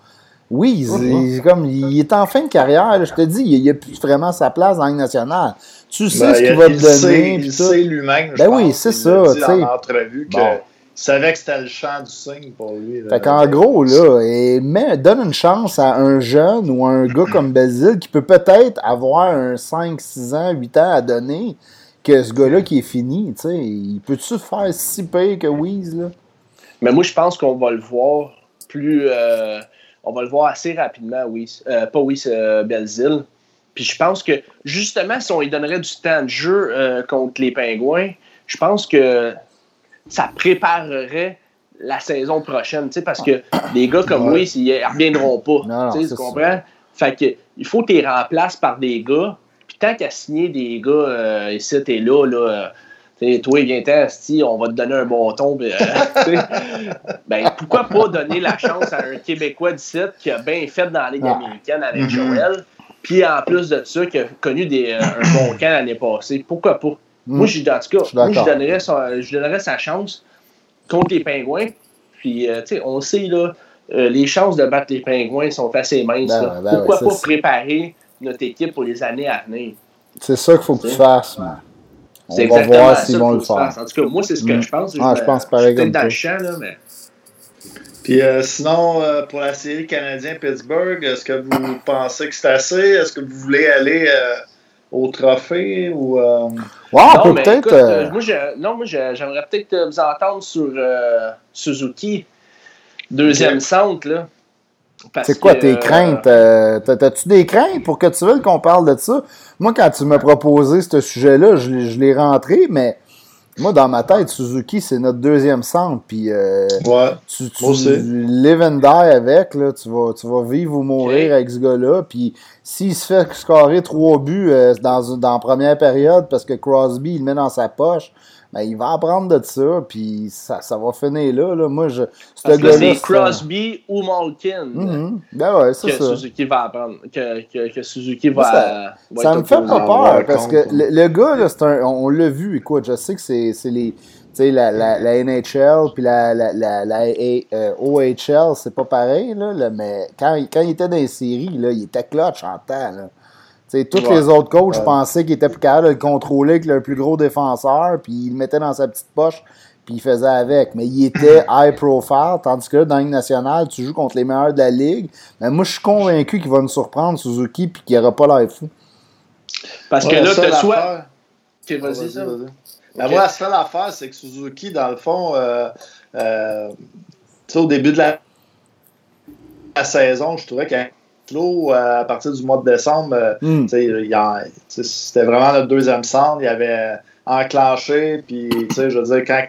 S1: Oui, il, comme, il est en fin de carrière. Je te dis, il n'a plus vraiment sa place dans la nationale. Tu sais ben, ce qu'il va te donner.
S3: il sait lui-même.
S1: Ben oui, c'est ça.
S3: Il a dit en entrevue que savait que c'était le champ du signe pour lui.
S1: Fait qu'en gros, là, et donne une chance à un jeune ou un gars comme Basile qui peut peut-être avoir un 5, 6 ans, 8 ans à donner que ce gars-là qui est fini. Il peut-tu faire si pire que Weeze, là?
S2: Mais moi, je pense qu'on va le voir plus. Euh, on va le voir assez rapidement, Weeze. Euh, pas Weeze, euh. Puis je pense que, justement, si on lui donnerait du temps de jeu contre les Pingouins, je pense que ça préparerait la saison prochaine, parce que des gars comme lui, ils ne reviendront pas. tu comprends? Fait que, il faut que tu les remplaces par des gars. Puis tant qu'à signer des gars euh, ici, t'es là, là. Euh, toi, viens-t'en, on va te donner un bon ton. Euh, ben, pourquoi pas donner la chance à un Québécois d'ici qui a bien fait dans la Ligue américaine avec mm-hmm. Joël, puis en plus de ça, qui a connu des, un bon camp l'année passée? Pourquoi pas? Moi, je, en tout cas, moi, je donnerais, sa, je donnerais sa chance contre les Pingouins. Puis, euh, tu sais, on sait, là, euh, les chances de battre les Pingouins sont assez minces. Ben, ben Pourquoi pas préparer notre équipe pour les années à venir?
S1: C'est ça qu'il faut que tu fasses, man.
S2: On va voir s'ils vont le faire. En tout cas, moi, c'est ce que mm. je pense.
S1: Ah, je, pense pareil comme
S2: dans le champ, là, mais...
S3: Puis euh, sinon, pour la série Canadien-Pittsburgh, est-ce que vous pensez que c'est assez? Est-ce que vous voulez aller au trophée ou. Euh...
S1: Ouais, peut-être.
S2: Euh, euh, moi, non, moi, j'aimerais peut-être vous entendre sur Suzuki, deuxième centre, là.
S1: C'est quoi tes craintes? T'as-tu des craintes pour que tu veuilles qu'on parle de ça? Moi, quand tu m'as proposé ce sujet-là, je l'ai rentré, mais moi, dans ma tête, Suzuki, c'est notre deuxième centre. Puis, euh, tu, tu live and die avec. Là, tu, vas, tu vas vivre ou mourir avec ce gars-là. Puis, s'il se fait scorer trois buts euh, dans, dans la première période parce que Crosby, il le met dans sa poche, ben, il va apprendre de ça, puis ça, ça va finir là. là. Moi, je.
S2: C'est Crosby ou Malkin
S1: mm-hmm. ben ouais, que
S2: ça. Suzuki va apprendre. Que, que, que Suzuki va.
S1: Ça, ça me fait pas peur, parce que le, gars, là, un, on l'a vu, écoute, je sais que c'est les. La, la, la, NHL puis la, la, la, la euh, OHL, c'est pas pareil, là, mais quand, quand il était dans les séries, là, il était clutch en temps. Là tous les autres coachs pensaient qu'il était plus capable de le contrôler que le plus gros défenseur, puis il le mettait dans sa petite poche, puis il faisait avec. Mais il était high profile, tandis que là, dans la Ligue nationale, tu joues contre les meilleurs de la Ligue. Mais moi, je suis convaincu qu'il va nous surprendre, Suzuki, puis qu'il n'aura pas l'air fou.
S2: Parce que là, tu soit. Ok, vas-y, ça.
S3: Ben, moi, la seule affaire, c'est que Suzuki, dans le fond, euh, euh, au début de la, la saison, je trouvais qu'il euh, à partir du mois de décembre. Euh, hmm. C'était vraiment notre deuxième centre. Il avait enclenché. Puis, je veux dire, quand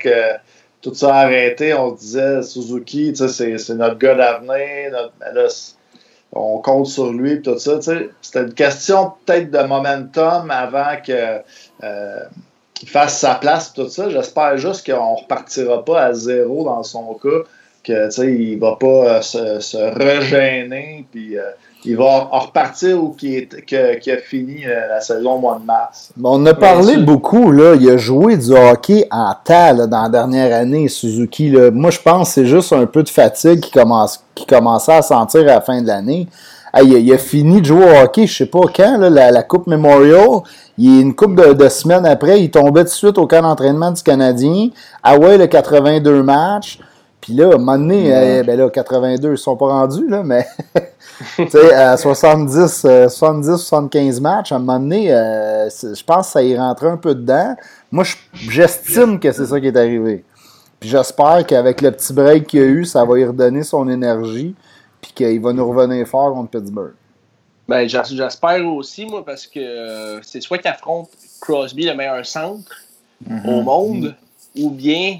S3: tout ça a arrêté, on se disait Suzuki, c'est notre gars d'avenir. On compte sur lui. tout ça. C'était une question peut-être de momentum avant que. Euh, fasse sa place tout ça. J'espère juste qu'on repartira pas à zéro dans son cas, qu'il ne va pas se, se, regêner puis il va en repartir ou qui, a fini euh, la saison au mois de mars.
S1: on a parlé beaucoup, là. Il a joué du hockey en tas dans la dernière année, Suzuki. Moi, je pense que c'est juste un peu de fatigue qui, commence, qui commençait à sentir à la fin de l'année. il, a, fini de jouer au hockey, je sais pas quand, la, Coupe Memorial. Il, une coupe de, semaines après, il tombait tout de suite au camp d'entraînement du Canadien. Ah ouais, le 82 matchs. Puis là, à un moment donné, eh, ben là, 82, ils sont pas rendus, là, mais tu sais, à 70, 70, 75 matchs, à un moment donné, euh, je pense que ça y rentrait un peu dedans. Moi, j'estime que c'est ça qui est arrivé. Puis j'espère qu'avec le petit break qu'il a eu, ça va lui redonner son énergie. Puis qu'il va nous revenir fort contre Pittsburgh.
S2: Ben, j'espère aussi, moi, parce que euh, c'est soit qu'il affronte Crosby, le meilleur centre
S1: Mm-hmm.
S2: au monde, ou bien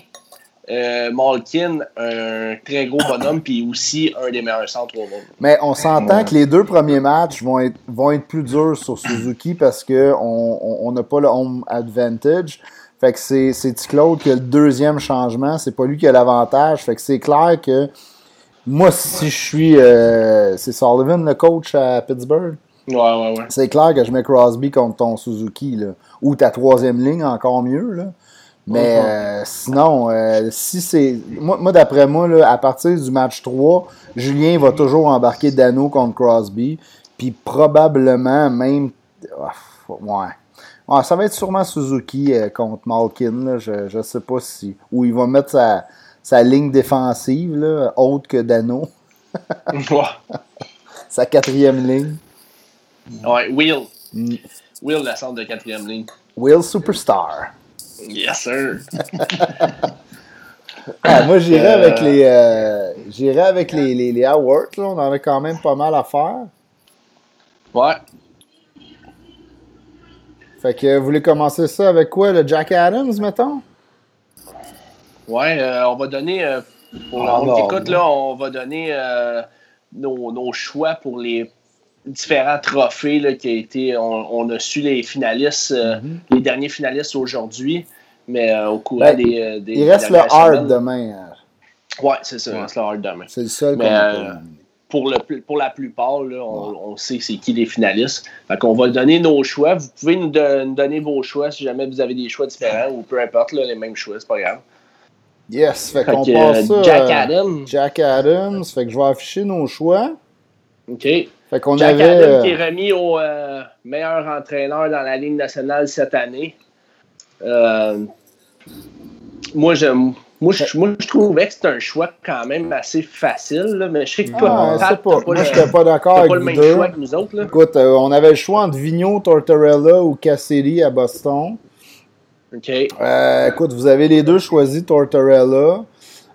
S2: euh, Malkin, un très gros bonhomme, puis aussi un des meilleurs centres au monde.
S1: Mais on s'entend que les deux premiers matchs vont être, vont être plus durs sur Suzuki parce qu'on n'a pas le home advantage. Fait que c'est Claude qui a le deuxième changement. C'est pas lui qui a l'avantage. Fait que c'est clair que moi, si je suis. euh, c'est Sullivan, le coach à Pittsburgh.
S2: Ouais, ouais, ouais.
S1: C'est clair que je mets Crosby contre ton Suzuki. Là. Ou ta troisième ligne, encore mieux. Là. Mais
S2: Mhm.
S1: Euh, sinon, euh, si c'est. Moi, moi d'après moi, là, à partir du match 3, Julien va toujours embarquer Dano contre Crosby. Puis probablement même. Ouais. Ça va être sûrement Suzuki euh, contre Malkin. Là. Je, je sais pas si. Ou il va mettre sa, sa ligne défensive, là, autre que Dano. Sa quatrième ligne.
S2: Ouais, Will.
S1: Mm.
S2: Will, le centre de quatrième ligne.
S1: Will Superstar.
S2: Yes, sir.
S1: Ah, moi, j'irais
S2: Euh,
S1: avec les, euh, j'irais avec les, les, les awards. Là. On en a quand même pas mal à faire.
S2: Ouais.
S1: Fait que vous voulez commencer ça avec quoi? Le Jack Adams, mettons?
S2: Ouais, euh, on va donner, euh, pour
S3: Ah,
S2: qui écoute, là, on va donner nos, nos choix pour les différents trophées là, qui a été. On, on a su les finalistes, euh, les derniers finalistes aujourd'hui, mais euh, au courant
S1: Ben,
S2: des, euh, des.
S1: Il reste le hard demain. euh,
S2: Ouais, c'est ça, il reste le hard demain.
S1: C'est le seul
S2: Mais, euh. Pour, le, pour la plupart, là, on, on sait c'est qui les finalistes. Fait qu'on va donner nos choix. Vous pouvez nous, don- nous donner vos choix si jamais vous avez des choix différents ou peu importe, là, les mêmes choix, c'est pas grave.
S1: Yes, fait
S2: Fait
S1: qu'on passe.
S2: Jack Adams.
S1: Jack Adams. Fait que je vais afficher nos choix.
S2: OK.
S1: Fait qu'on
S2: Jack
S1: avait. Euh,
S2: qui est remis au euh, meilleur entraîneur dans la Ligue nationale cette année. Euh, moi, je, moi, je, moi, je trouvais que c'était un choix quand même assez facile, là, mais je sais que toi,
S1: ah,
S2: Pat,
S1: pas. Moi,
S2: le-
S1: j'étais pas d'accord avec
S2: pas le même
S1: deux.
S2: choix que nous autres. Là.
S1: Écoute, euh, on avait le choix entre Vigneault, Tortorella ou Cassidy à Boston.
S2: OK.
S1: Écoute, vous avez les deux choisi Tortorella.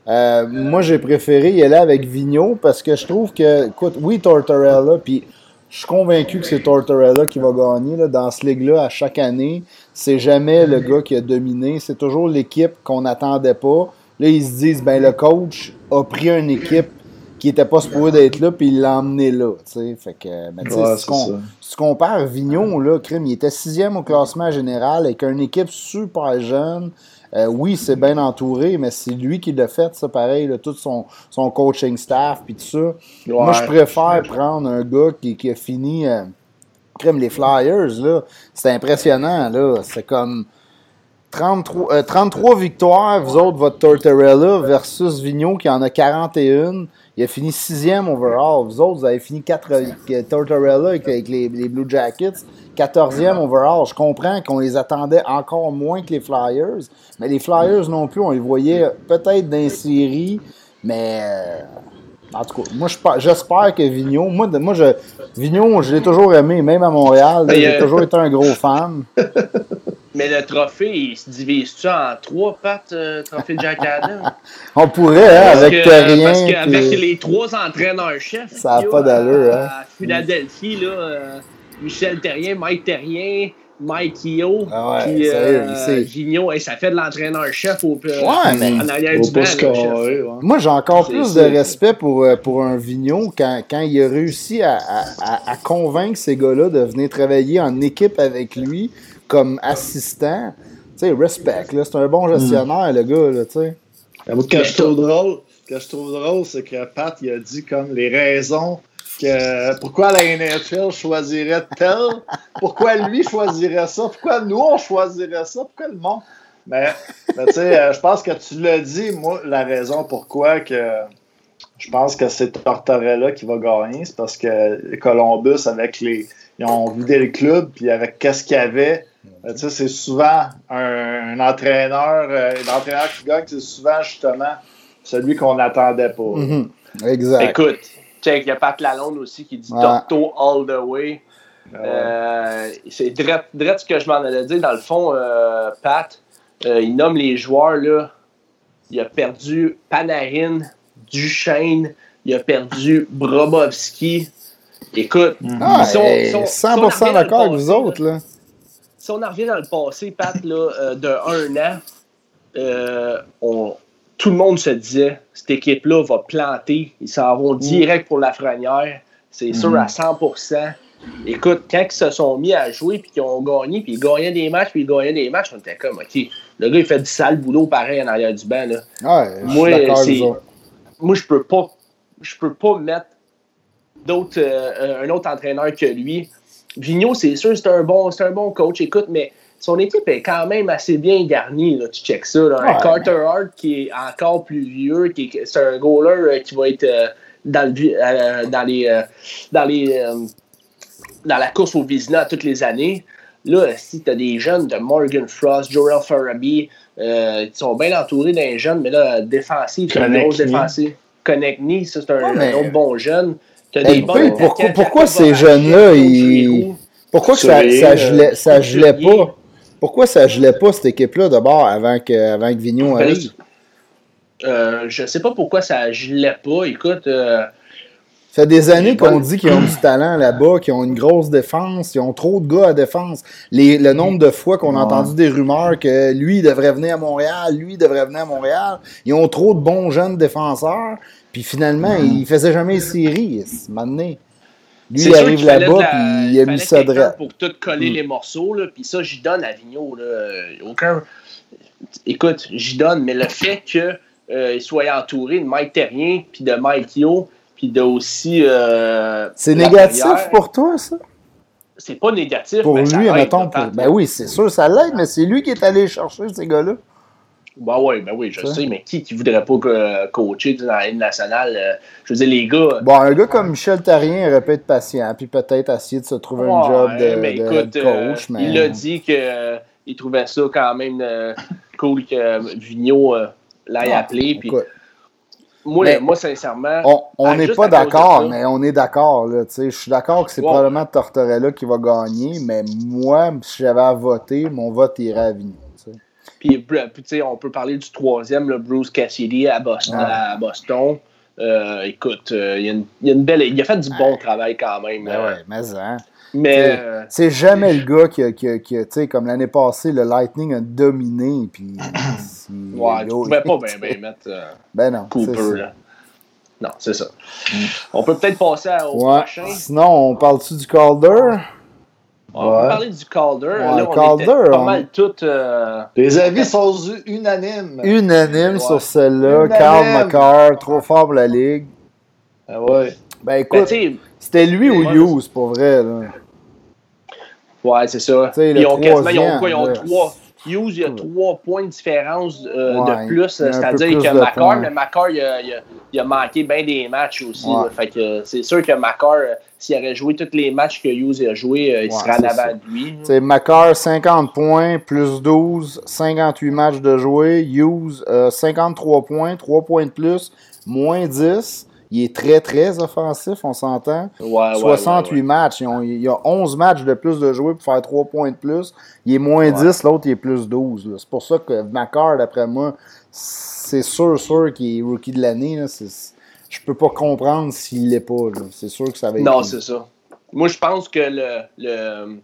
S1: Euh, moi, j'ai préféré y aller avec Vigneault parce que je trouve que, écoute, oui, Tortorella, puis je suis convaincu que c'est Tortorella qui va gagner là, dans ce ligue-là à chaque année. C'est jamais le gars qui a dominé, c'est toujours l'équipe qu'on n'attendait pas. Là, ils se disent, ben le coach a pris une équipe qui n'était pas supposée d'être là, puis il l'a emmené là. tu sais. Fait que, mais
S3: Ouais,
S1: si
S3: ça.
S1: si tu compares Vignon, là, crime, il était sixième au classement général avec une équipe super jeune. Euh, oui, c'est bien entouré, mais c'est lui qui l'a fait, ça, pareil, là, tout son, son coaching staff, puis tout ça. Moi, je préfère prendre un gars qui, qui a fini, euh, crime, les Flyers, là. C'est impressionnant, là. C'est comme 33, euh, 33 victoires, vous autres, votre Tortorella, versus Vigneault qui en a 41. Il a fini sixième overall. Vous autres, vous avez fini 4, euh, Tortorella avec, avec les, les Blue Jackets, 14e overall. Je comprends qu'on les attendait encore moins que les Flyers, mais les Flyers non plus, on les voyait peut-être dans les séries, mais euh, en tout cas, moi j'espère que Vigneault, moi, moi je, Vigneault, je l'ai toujours aimé, même à Montréal, j'ai
S2: euh,
S1: toujours été un gros fan.
S2: Mais le trophée, il se divise-tu en trois pattes, euh, trophée Jack Adams?
S1: On pourrait, hein,
S2: Parce
S1: avec
S2: que-
S1: Terrien.
S2: Parce qu'avec
S1: puis-
S2: les trois entraîneurs-chefs,
S1: Ça a
S2: qu'il y
S1: pas d'allure,
S2: à,
S1: hein.
S2: à Philadelphie, là, euh, Michel Terrien, Mike Terrien, Mike Io,
S1: Ah ouais,
S2: puis euh, ça fait de l'entraîneur-chef au, euh,
S1: Ouais, mais-
S2: en arrière
S3: Au
S2: du banc.
S3: ouais.
S1: Moi, j'ai encore plus de respect pour, euh, pour un Vignon quand, quand il a réussi à, à- à- à convaincre ces gars-là de venir travailler en équipe avec lui comme assistant. Tu sais, respect, là. C'est un bon gestionnaire, le gars, là, tu sais.
S3: Moi, ce que je trouve drôle, ce que je trouve drôle, c'est que Pat il a dit comme les raisons que pourquoi la NHL choisirait tel, pourquoi lui choisirait ça, pourquoi nous on choisirait ça, pourquoi le monde? Mais, mais tu sais, euh, je pense que tu l'as dit, moi, la raison pourquoi que je pense que c'est Tortorella qui va gagner, c'est parce que Columbus, avec les. Ils ont vidé le club, puis avec qu'est-ce qu'il y avait, euh, tu sais, c'est souvent un, un entraîneur, euh, un entraîneur qui gagne, c'est souvent justement celui qu'on n'attendait pas.
S1: Mhm. Exact.
S2: Écoute, check, il y a Pat Lalonde aussi qui dit
S1: Ouais.
S2: Torto all the way.
S3: Euh,
S2: Euh, c'est direct, ce que je m'en allais dire. Dans le fond, euh, Pat, euh, il nomme les joueurs là, il a perdu Panarin, Duchesne, il a perdu Brobovski. Écoute,
S1: ah, 100% d'accord avec vous autres. Là.
S2: Si on en revient dans le passé, Pat, là, euh, de un an, euh, on, tout le monde se disait cette équipe-là va planter. Ils s'en vont direct pour la frenière. C'est sûr mhm. à 100%. Écoute, quand ils se sont mis à jouer puis qu'ils ont gagné, puis ils gagnaient des matchs, puis ils gagnaient des matchs, on était comme, OK, le gars, il fait du sale boulot pareil en arrière du banc. Là.
S1: Ouais,
S2: moi, moi, je peux pas je peux pas mettre d'autres, euh, un autre entraîneur que lui. Vigneault, c'est sûr, c'est un, bon, un bon coach, écoute, mais son équipe est quand même assez bien garnie. Là, tu checks ça. un Carter Hart qui est encore plus vieux, qui c'est un goaler euh, qui va être euh, dans, le, dans les, dans les dans la course au Vizina toutes les années. Là, si tu as des jeunes de Morgan Frost, Joel Farabee, qui sont bien entourés d'un jeune, mais là, défensif, une grosse défensive. Connect Me, ça, c'est un, autre bon jeune.
S1: pourquoi, pourquoi ces jeunes-là, ils... pourquoi ça, ça, gelait, ça gelait pas? Pourquoi ça gelait pas cette équipe-là d'abord avant que, avant que Vignon arrive?
S2: Euh, je sais pas pourquoi ça gelait pas. Écoute, euh,
S1: ça fait des années qu'on dit qu'ils ont du talent là-bas, qu'ils ont une grosse défense, qu'ils ont trop de gars à défense. le nombre de fois qu'on a entendu des rumeurs que lui devrait venir à Montréal, lui devrait venir à Montréal. Ils ont trop de bons jeunes défenseurs. Puis finalement, il ne faisait jamais les séries. Maintenant. Lui, il arrive là-bas, puis il a mis ça droit.
S2: Pour tout coller mm. les morceaux, là, puis ça, j'y donne à Vigneault. Aucun... Écoute, j'y donne, mais le fait qu'il euh, soit entouré de Mike Terrien puis de Mike Yo, puis de aussi. Euh,
S1: c'est négatif pour toi, ça?
S2: C'est pas négatif.
S1: Pour lui, mettons. Ben oui, c'est sûr, ça l'aide, mais c'est lui qui est allé chercher ces gars-là.
S2: Ben oui, ben oui, je sais, mais qui qui voudrait pas coacher dans la nationale? Euh, je veux dire, les gars.
S1: Bon, un gars comme Michel Tarien aurait pu être patient, puis peut-être essayer de se trouver un job de, mais écoute, euh, coach. mais...
S2: Il a dit qu'il trouvait ça quand même cool que Vigneault l'ait ah, appelé. Puis moi, moi, sincèrement.
S1: On n'est pas d'accord, mais on est d'accord. Je suis d'accord que c'est probablement Tortorella qui va gagner, mais moi, si j'avais à voter, mon vote irait à Vigneault.
S2: Puis, puis on peut parler du troisième, le Bruce Cassidy à Boston. À Boston. Euh, écoute, euh, il, y a une, il, a une, belle, il a fait du bon travail quand même.
S1: Ben ouais, mais hein.
S2: Mais.
S1: C'est jamais le gars qui a, qui qui tu sais, comme l'année passée, le Lightning a dominé. Puis,
S2: ouais, tu pouvais pas bien ben mettre euh,
S1: ben non,
S2: Cooper. Là. Non, c'est ça. On peut peut-être passer au
S1: ouais.
S2: prochain.
S1: Sinon, on parle-tu du Calder?
S2: On va parler du Calder. là, on Calder, était pas mal toutes. Euh...
S3: Les avis sont unanimes.
S1: Unanimes sur celle-là. Carl McCarr, trop fort pour la Ligue.
S3: Ah ouais.
S1: Ben écoute, ben, c'était lui ou Hughes, pour vrai. Là.
S2: Ouais, c'est ça. Ils ont quasiment, ils ont quoi? Ils ont trois. Hughes, il y a trois points de différence euh, de plus. C'est-à-dire que McCarr, mais McCarr, il a, il, a, manqué bien des matchs aussi. Fait que c'est sûr que McCarr, euh, s'il aurait joué tous les matchs que Hughes a joué, euh, il serait en avant de lui.
S1: C'est McCarr, 50 points, plus 12, 58 matchs de jouer. Hughes, 53 points, 3 points de plus, moins 10. Il est très, très offensif, on s'entend. 68 matchs. il y a 11 matchs de plus de jouer pour faire 3 points de plus. Il est moins 10, l'autre, il est plus 12. C'est pour ça que Macar, d'après moi, c'est sûr, sûr qu'il est rookie de l'année. Je peux pas comprendre s'il l'est pas. C'est sûr que ça va être.
S2: Non, c'est ça. Moi, je pense que le, le,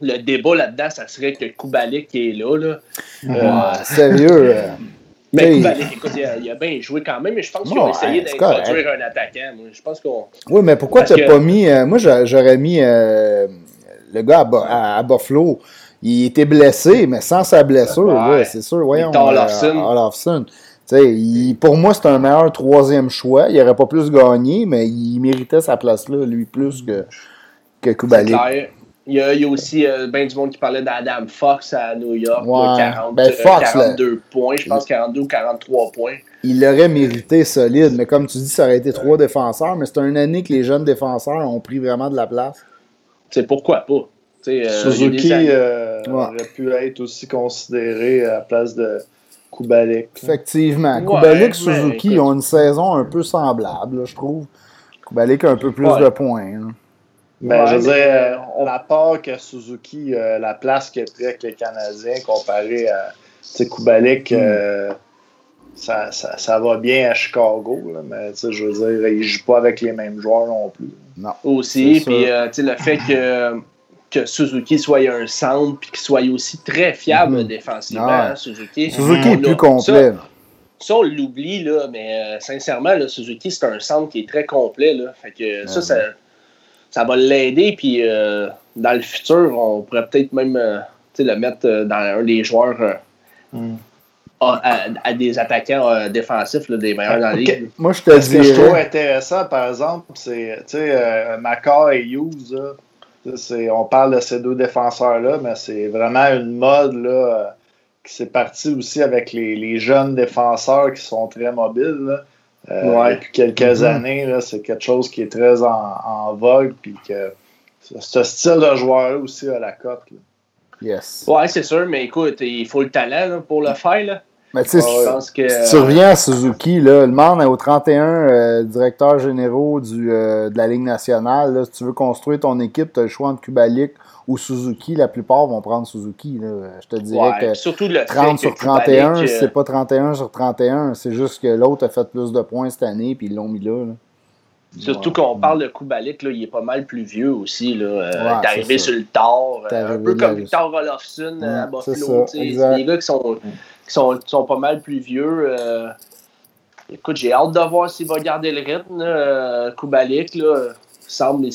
S2: le débat là-dedans, ça serait que Kubalik est là. là.
S1: Euh, sérieux. Euh,
S2: mais ben, écoute, il a, bien joué quand même, mais je pense qu'ils ont essayé d'introduire un attaquant. je pense qu'on.
S1: Oui, mais pourquoi tu n'as pas mis. Euh, moi, j'aurais mis euh, le gars à, Buffalo. Il était blessé, mais sans sa blessure, c'est sûr. Voyons.
S2: Olofsson.
S1: Il, pour moi, c'est un meilleur troisième choix. Il n'aurait pas plus gagné, mais il méritait sa place là, lui, plus que, que Kubalik.
S2: Il y, a, il y a aussi euh, ben du monde qui parlait d'Adam Fox à New York.
S1: Ouais.
S2: 40, ben Fox, 42 points, je pense 42 ou 43 points.
S1: Il l'aurait mérité solide, mais comme tu dis, ça aurait été trois défenseurs, mais c'est une année que les jeunes défenseurs ont pris vraiment de la place.
S2: C'est pourquoi pas?
S3: Euh, Suzuki euh, aurait pu être aussi considéré à la place de Kubalik.
S1: Effectivement. Kubalik, Suzuki ont une saison un peu semblable, je trouve. Kubalik a un peu plus de points.
S3: Mais je veux dire, on n'a pas que Suzuki, euh, la place qu'il a pris avec les Canadiens comparé à Kubalik. Hmm. Euh, ça, ça, va bien à Chicago, mais je veux dire, il ne joue pas avec les mêmes joueurs non plus.
S2: Non. Aussi, puis euh, le fait que, que Suzuki soit un centre puis qu'il soit aussi très fiable mm-hmm. défensivement, hein, Suzuki.
S1: Suzuki est plus complet.
S2: Ça, on l'oublie, là, mais euh, sincèrement, là, Suzuki, c'est un centre qui est très complet. Là, fait que ça, ça, ça, va l'aider. Puis euh, dans le futur, on pourrait peut-être même le mettre dans un des joueurs. Mm à, des attaquants euh, défensifs des meilleurs dans la ligue.
S1: Moi, je te
S3: Ce que je trouve intéressant, par exemple, c'est euh, Macar et Hughes. on parle de ces deux défenseurs-là, mais c'est vraiment une mode là, euh, qui s'est partie aussi avec les, les, jeunes défenseurs qui sont très mobiles. Euh, Depuis quelques mm-hmm. années, c'est quelque chose qui est très en, en vogue. Puis que ce style de joueur-là aussi à la cote.
S1: Yes.
S2: Ouais, c'est sûr, mais écoute, il faut le talent pour le faire. Là.
S1: Mais tu sais, si tu reviens à Suzuki, là, le monde est au 31 euh, directeurs généraux du, euh, de la Ligue nationale. Là, si tu veux construire ton équipe, tu as le choix entre Kubalik ou Suzuki. La plupart vont prendre Suzuki. Là. Je te dirais que 30 sur 31, euh, c'est pas 31 sur 31. C'est juste que l'autre a fait plus de points cette année puis ils l'ont mis là.
S2: Surtout quand on parle de Kubalik, là, il est pas mal plus vieux aussi. Là. Euh, arrivé sur le tard. un peu comme Victor Rolofsson à Buffalo. des gars qui sont qui sont, sont pas mal plus vieux. Euh, écoute, j'ai hâte de voir s'il va garder le rythme. Euh, Kubalik, là, semble.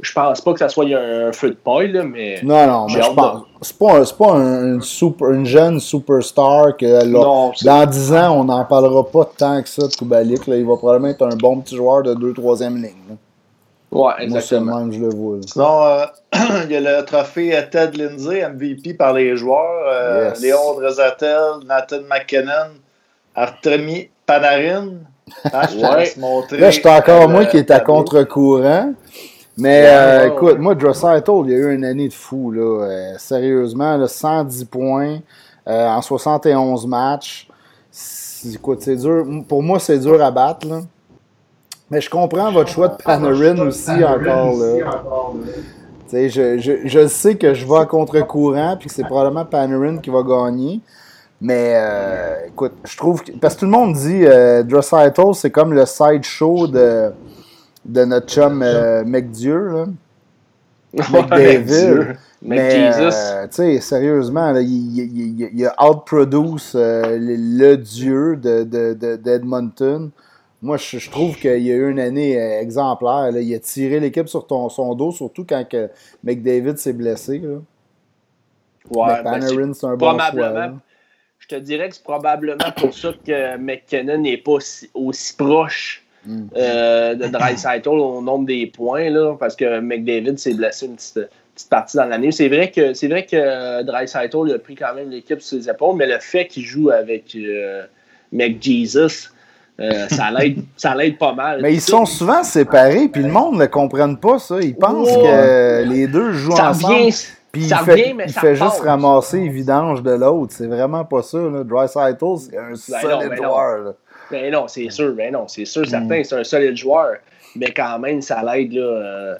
S2: Je pense pas que ça soit un feu de paille, là, mais.
S1: Non, non, mais je pense. C'est pas, pas un, super, une jeune superstar que non, dans 10 ans, on n'en parlera pas tant que ça de Kubalik. Là. Il va probablement être un bon petit joueur de 2-3e ligne. Là.
S2: Ouais, exactement.
S1: Moi, je le vois.
S3: Sinon, euh, il y a le trophée Ted Lindsay, MVP par les joueurs. Euh, Léon Drezatel, Nathan McKinnon, Artemi Panarin.
S1: Ah, je ouais. montrer, Là, je suis encore moi qui est à contre-courant. Mais euh, écoute, moi, Dressaitel, il y a eu une année de fou. Là. sérieusement, là, 110 points en 71 matchs. Écoute, c'est dur. Pour moi, c'est dur à battre. Là. Mais je comprends votre choix de Panarin aussi encore là. Je, je, je, sais que je vais à contre-courant puis que c'est probablement Panarin qui va gagner. Mais euh, écoute, je trouve que. Parce que tout le monde dit euh, Dressitel, c'est comme le sideshow de, de notre chum euh, McDieu. Là.
S2: McDavid.
S1: Mais, euh, tu sais, sérieusement, là, il, il, il, a outproduce euh, le, dieu d'Edmonton. De, de, moi, je, trouve qu'il y a eu une année euh, exemplaire. Il a tiré l'équipe sur ton, son dos, surtout quand que McDavid s'est blessé. Là.
S2: Ouais, ben, c'est un bon choix. Je te dirais que c'est probablement pour ça que McKinnon n'est pas aussi, proche hmm. euh, de Dreisaitl au nombre des points, là, parce que McDavid s'est blessé une petite, partie dans l'année. C'est vrai que c'est vrai que Dreisaitl a pris quand même l'équipe sur ses épaules, mais le fait qu'il joue avec euh, McJesus, euh, ça l'aide pas mal.
S1: Mais ils sont souvent séparés, puis le monde ne comprenne pas ça. Ils pensent que les deux jouent ensemble. puis il fait, il fait juste ramasser les vidanges de l'autre. C'est vraiment pas ça. Dry Cycle, c'est un ben solide ben joueur.
S2: Ben non, c'est sûr, ben non, c'est sûr, certain, mm. c'est un solide joueur. Mais quand même, ça l'aide. là. Euh,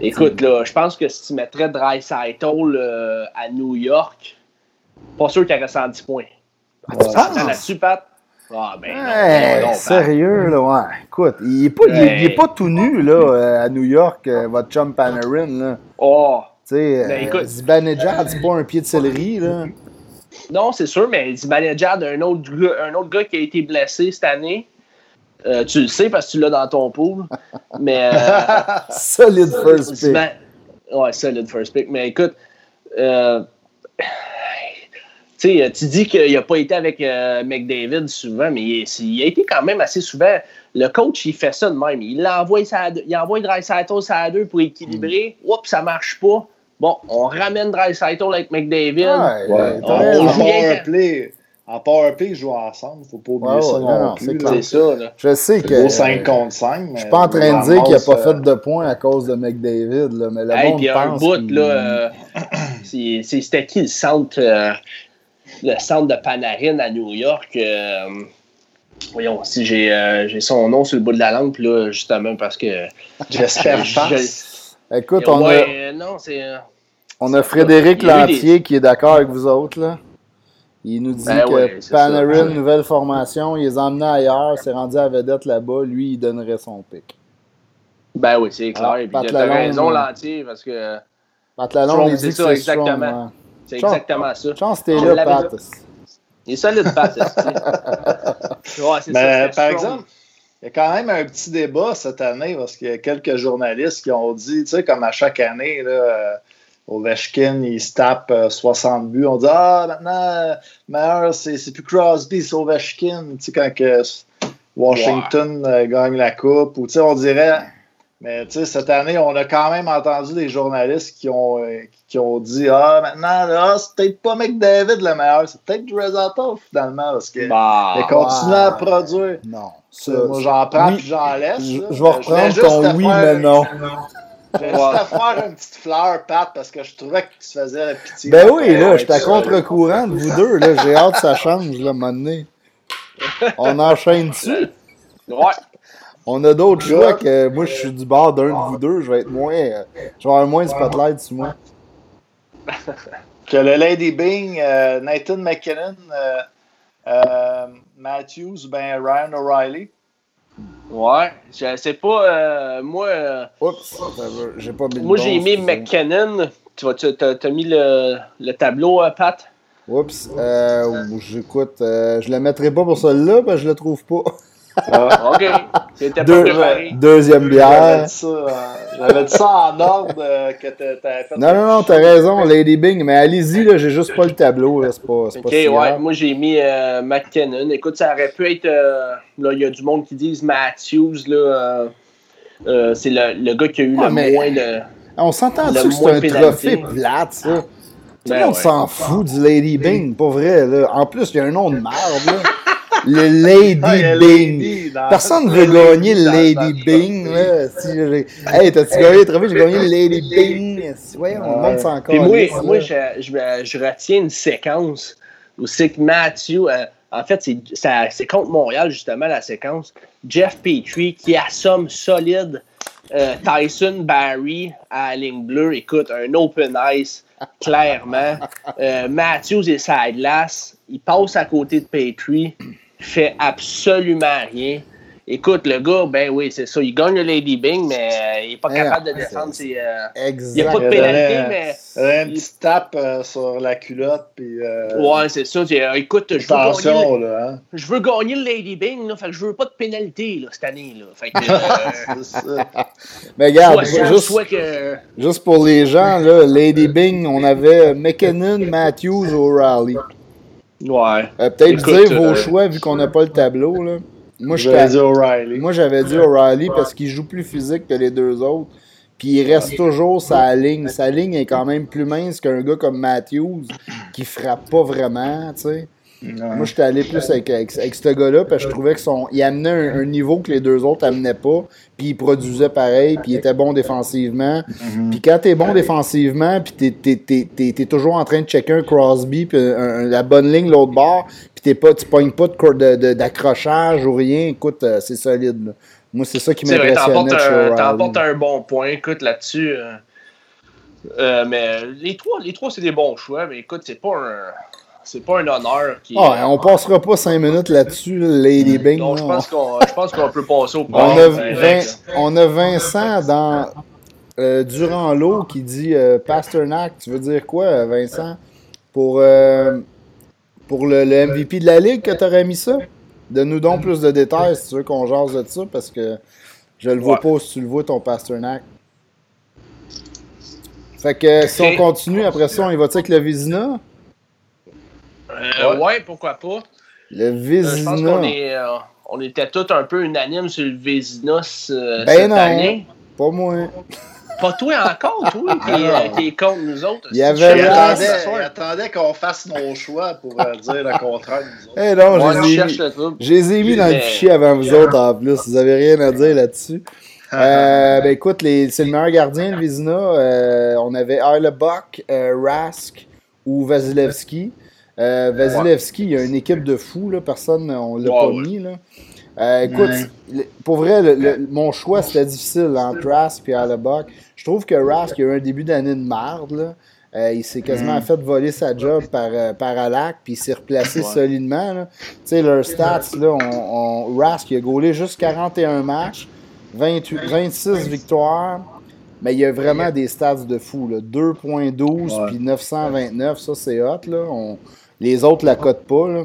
S2: écoute, là, je pense que si tu mettrais Dry euh, à New York, pas sûr qu'il aurait 110 points.
S1: Ah, tu penses?
S2: là-dessus, Pat? Ah, ben
S1: non, sérieux, là, ouais. Écoute, il n'est pas, il, est pas tout nu, là, euh, à New York, euh, votre chum Panarin, là.
S2: Oh!
S1: Tu sais, ben, euh, Zibanejad, c'est pas un pied de céleri, là.
S2: Non, c'est sûr, mais Zibanejad, un autre, un autre gars qui a été blessé cette année, euh, tu le sais parce que tu l'as dans ton pool. Mais.
S1: solid first pick.
S2: Ouais, solid first pick. Mais écoute, euh, tu dis qu'il n'a pas été avec euh, McDavid souvent, mais il, a été quand même assez souvent. Le coach, il fait ça de même. Il envoie, ça il envoie Dreisaitl à deux pour équilibrer. Mm. Oups, ça marche pas. Bon, on ramène Dreisaitl avec McDavid.
S3: Ouais, on, joue un play. En powerplay, ils jouent ensemble. Faut pas oublier ça non, plus.
S2: C'est ça. Là.
S1: Je sais que.
S3: 5 contre 5.
S1: Je suis pas en train de dire qu'il n'a pas fait de points à cause de McDavid. Là, mais le hey, monde pense.
S2: Un bout, là, euh, c'était qui le centre euh, le centre de Panarin à New York. Euh, voyons, si euh, j'ai son nom sur le bout de la langue, là, justement, parce que.
S3: J'espère
S1: Écoute, on a.
S2: non, c'est.
S1: On a Frédéric Lantier qui est d'accord avec vous autres, là. Il nous dit
S2: Ben
S1: que
S2: ouais,
S1: Panarin,
S2: ça.
S1: nouvelle formation, il les emmenait ailleurs, s'est rendu à vedette là-bas, lui, il donnerait son pic.
S2: Ben oui, c'est clair.
S1: Ah,
S2: Puis
S1: Pat Lalonde,
S2: raison,
S1: euh,
S2: l'entier, parce que
S1: Pat Lalonde, il dit
S2: ça,
S1: c'est
S2: exactement. C'est
S1: Chance-
S2: exactement ça.
S1: Chance t'es là, Pat.
S2: Il est solide, Pat. ouais, c'est c'était
S3: par
S2: strong.
S3: exemple, il y a quand même un petit débat cette année parce qu'il y a quelques journalistes qui ont dit, tu sais, comme à chaque année, là, euh, Ovechkin, il se tape euh, 60 buts. On dit Ah, maintenant, euh, meilleur, c'est plus Crosby, c'est Ovechkin. Tu sais, quand que Washington euh, gagne la Coupe, ou tu sais, on dirait. Mais tu sais, cette année, on a quand même entendu des journalistes qui ont, euh, qui ont dit Ah, maintenant, là, c'est peut-être pas McDavid le meilleur, c'est peut-être Dresatov finalement, parce que
S2: Bah,
S3: il continue à produire.
S1: Non. Ça,
S3: Moi, j'en prends
S1: oui.
S3: puis j'en laisse.
S1: je, vais reprendre ton oui, mais non.
S3: Juste te faire une petite fleur, Pat, parce que je trouvais que tu te faisais la pitié.
S1: Ben oui, là, j'étais à contre-courant de vous deux. Là, j'ai hâte que ça change, là, un moment donné. On enchaîne dessus.
S2: ouais.
S1: On a d'autres choix que moi, je suis du bord d'un de vous deux. Je vais être moins. je vais avoir moins de spotlight sur moi.
S3: Que le Lady Bing, euh, Nathan McKinnon, euh, euh, Matthews, ben Ryan O'Reilly.
S2: Ouais. Je sais pas, euh, moi, euh,
S1: Oups, j'ai pas mis
S2: moi j'ai mis. McKinnon. Tu vas, tu t'as mis le, le tableau, euh, Pat?
S1: Oups, euh, j'écoute. je le mettrai pas pour celui-là, parce que je le trouve pas.
S2: OK. C'était pas
S1: Deux-
S2: préparé.
S1: Deuxième bière.
S3: ça, j'avais dit ça en ordre euh, que t'a- t'avais fait.
S1: Non, non, non, t'as raison, Lady Bing, mais allez-y, là, j'ai juste pas le tableau, là, c'est pas, pas
S2: Ok,
S1: si
S2: ouais,
S1: grave.
S2: moi j'ai mis euh, McKinnon. Écoute, ça aurait pu être. euh, là, il y a du monde qui disent Matthews, là. c'est le, le gars qui a eu le moins de.
S1: On s'entend-tu
S2: Le
S1: que c'est un
S2: pénalité.
S1: trophée plate, ça? Tout le
S2: Ben
S1: monde
S2: ouais.
S1: s'en fout du Lady Bing, pas vrai, là. En plus, il y a un nom de merde, là. Le Lady
S3: Ah,
S1: Bing.
S3: Lady
S1: Personne ne veut gagner le
S3: dans-
S1: Lady
S3: dans
S1: Bing, là. Si j'ai- hey, t'as-tu gagné le trophée? J'ai gagné le Lady Bing. Voyons, le monde s'en
S2: Puis moi, moi je, je, je retiens une séquence où c'est que Matthew. euh, en fait, c'est, contre Montréal, justement, la séquence. Jeff Petrie qui assomme solide euh, Tyson Barry à la ligne bleue. Écoute, un open ice, clairement. Euh, Matthews est sa glace. Il passe à côté de Petrie. Fait absolument rien. Écoute, le gars, ben oui, c'est ça. Il gagne le Lady Bing, mais euh, il n'est pas capable de
S1: c'est-
S2: ses. euh, il n'y a
S1: Exact.
S2: pas de
S3: Il a
S2: pénalité,
S3: donné,
S2: mais.
S3: Il y avait un petit tape euh, sur la culotte, puis. euh,
S2: Ouais, c'est ça. écoute, je veux, gagner,
S3: là. Hein?
S2: je veux gagner le Lady Bing, là, fait que je veux pas de pénalité là, cette année. Là. Fait que,
S3: C'est ça.
S1: Mais regarde,
S2: soit
S1: juste,
S2: soit que.
S1: juste pour les gens, là, Lady Bing, on avait McKinnon, Matthews, O'Reilly.
S2: Ouais.
S1: Euh, Peut-être dire vos
S2: euh,
S1: choix vu qu'on n'a pas le tableau. Là. Moi,
S3: J'avais dit O'Reilly.
S1: Moi, j'avais dit O'Reilly parce qu'il joue plus physique que les deux autres. Puis il reste toujours sa ligne. Sa ligne est quand même plus mince qu'un gars comme Matthews qui frappe pas vraiment, tu sais. Moi, j'étais allé plus avec, avec, avec ce gars-là parce que je trouvais que son, il amenait un, un niveau que les deux autres amenaient pas. Puis il produisait pareil, puis il était bon défensivement. Puis quand t'es bon défensivement, puis t'es, t'es, t'es, t'es, t'es toujours en train de checker un Crosby, puis la bonne ligne l'autre bord, puis t'es pas, tu pognes pas de, cor- de- de- d'accrochage ou rien, écoute, euh, c'est solide. là. Moi, c'est ça qui m'impressionnait chez
S2: un, un bon point. Écoute, là-dessus. euh, euh, mais les trois, les trois c'est des bons choix. Mais écoute, c'est pas un. C'est pas un honneur qui.
S1: Ah, on passera pas cinq minutes là-dessus, là, Lady Bing.
S2: Donc, je pense qu'on je pense qu'on peut passer au
S1: On
S2: point.
S1: a,
S2: direct,
S1: Vin-
S2: là.
S1: on a Vincent dans euh, Durant l'eau qui dit euh, Pasternak. Tu veux dire quoi, Vincent Pour, euh, pour le, le MVP de la Ligue que tu aurais mis ça? Donne-nous donc plus de détails si tu veux qu'on jase de ça parce que je le vois
S2: Ouais.
S1: pas si tu le vois, ton Pasternak. Fait que si on continue, après ça, on y va avec le Vizina?
S2: Euh, ouais, pourquoi pas.
S1: Le
S2: Euh, je pense qu'on est, euh, on était tous un peu unanimes sur le Vézina
S1: Ben
S2: cette
S1: non.
S2: année.
S1: Pas moi.
S2: Pas toi encore, toi, qui, est-
S3: Ah.
S2: qui est contre nous autres.
S1: Il y avait
S3: attendait, qu'on fasse nos choix pour euh, dire le contraire de nous autres.
S1: Eh non,
S2: Ouais,
S1: je les ai
S2: cherche
S1: mis-
S2: le trouble.
S1: Je les ai mis dans le fichier avant vous autres en plus. Vous avez rien à dire là-dessus. Euh, ben écoute, les- c'est le meilleur gardien, le Vizina. Euh, on avait Arlebuck, euh, Rask ou Vasilevski. Euh, Vasilevski, il y a une équipe de fous, là. personne, on l'a
S2: Ouais,
S1: pas
S2: ouais.
S1: mis. Là. Euh, écoute, le- pour vrai, le- le- mon choix c'était difficile entre Rask et Arlebuck. Je trouve que Rask a eu un début d'année de marde. Là. Euh, il s'est quasiment mm. fait voler sa job par, euh, par Alak, puis il s'est replacé solidement. Tu sais, leurs stats, là, on, on, Rask, il a gaulé juste 41 matchs, 28, 26 victoires, mais il y a vraiment des stats de fou. 2.12 puis 929, ça c'est hot. Là. Les autres la cotent pas. Là.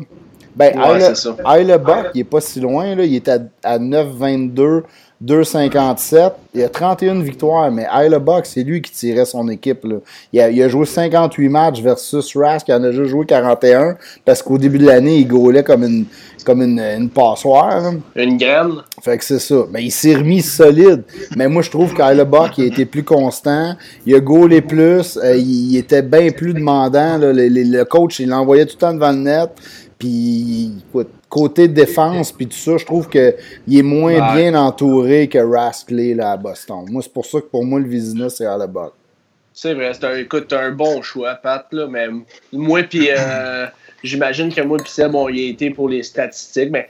S1: Ben, ouais, Buck, il est pas si loin. Là. Il est à, à 9.22 2,57. Il a 31 victoires, mais Isla Buck, c'est lui qui tirait son équipe. Il, a, joué 58 matchs versus Rask, qui en a juste joué 41, parce qu'au début de l'année, il gaulait comme une, comme une, passoire.
S2: Une graine.
S1: Fait que c'est ça. Mais il s'est remis solide. Mais moi, je trouve qu'Isla Buck, il a été plus constant. Il a gaulé plus. Euh, il, était bien plus demandant. Le, le, coach, il l'envoyait tout le temps devant le net. Puis, écoute, côté défense, puis tout ça, je trouve qu'il est moins bien entouré que Raskley là, à Boston. Moi, c'est pour ça que pour moi, le Vizina, c'est à la bas.
S2: C'est vrai, c'est un, écoute, un bon choix, Pat, là, mais moi, puis euh, j'imagine que moi, puis Seb, bon, il a été pour les statistiques, mais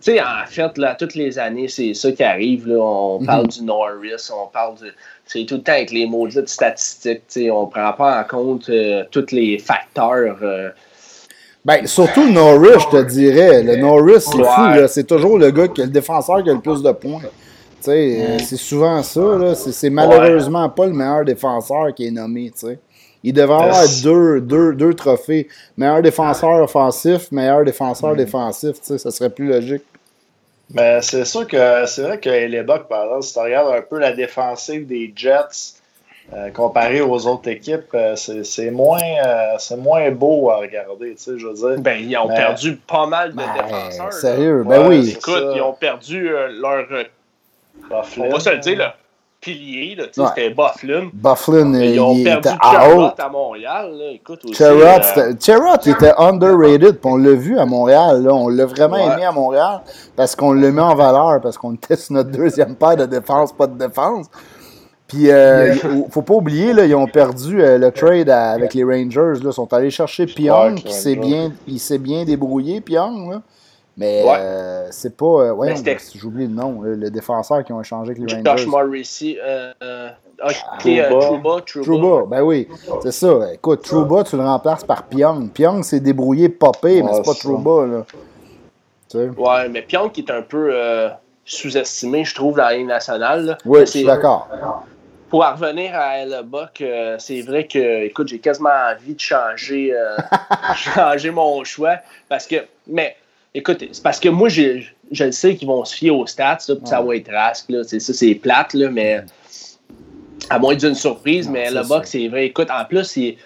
S2: tu sais, en fait, là, toutes les années, c'est ça qui arrive. Là. On parle mhm. du Norris, on parle de. C'est tout le temps avec les maudites statistiques. sais, on ne prend pas en compte euh, tous les facteurs. Euh,
S1: ben, surtout le Norris, je te dirais. Le Norris, c'est fou. C'est toujours le gars qui est le défenseur qui a le plus de points. Mm. C'est souvent ça. C'est malheureusement pas le meilleur défenseur qui est nommé. sais. Il devrait avoir deux, deux, deux, trophées. Meilleur défenseur offensif, meilleur défenseur mm. défensif. Ça serait plus logique.
S3: Mais c'est sûr que c'est vrai que les Bucks, par exemple, si tu regardes un peu la défensive des Jets, euh, comparé aux autres équipes, euh, c'est moins, euh, c'est moins beau à regarder, tu sais, je veux dire.
S2: Ben, ils ont perdu pas mal de ben, défenseurs.
S1: Sérieux, ben oui.
S2: Écoute, ils ont perdu leur. On va se le dire, là. Pilier, là, ouais. c'était Bufflin.
S1: Bufflin,
S2: ils ont perdu à Montréal. Là. Écoute, aussi,
S1: Cherrott, était underrated, puis on l'a vu à Montréal. Là. On l'a vraiment aimé à Montréal parce qu'on le met en valeur, parce qu'on était sur notre deuxième paire de défense, pas de défense. Puis, euh, faut pas oublier, là, ils ont perdu euh, le trade avec les Rangers. Là. Ils sont allés chercher Pyong, qui s'est bien, il s'est bien débrouillé. Là. Mais euh, c'est pas. Euh, ouais, j'oublie le nom, le défenseur qui ont échangé avec les Rangers.
S2: Josh Morrissey. Euh, okay, Trouba.
S1: Trouba. ben oui. C'est ça. Écoute, Trouba, tu le remplaces par Pyong. Pyong s'est débrouillé popé, mais c'est pas Trouba. Là.
S2: Ouais, mais Pyong qui est un peu sous-estimé, je trouve, dans la Ligue nationale.
S1: Oui, je suis d'accord
S2: pour en revenir à El Buck, euh, c'est vrai que, écoute, j'ai quasiment envie de changer, euh, changer mon choix. Parce que, mais, écoute, c'est parce que moi, je, je sais qu'ils vont se fier aux stats, là, ça va être rasque. Là, ça, c'est plate, là, mais à moins d'une surprise. mais El Buck, c'est vrai. Écoute, en plus, c'est.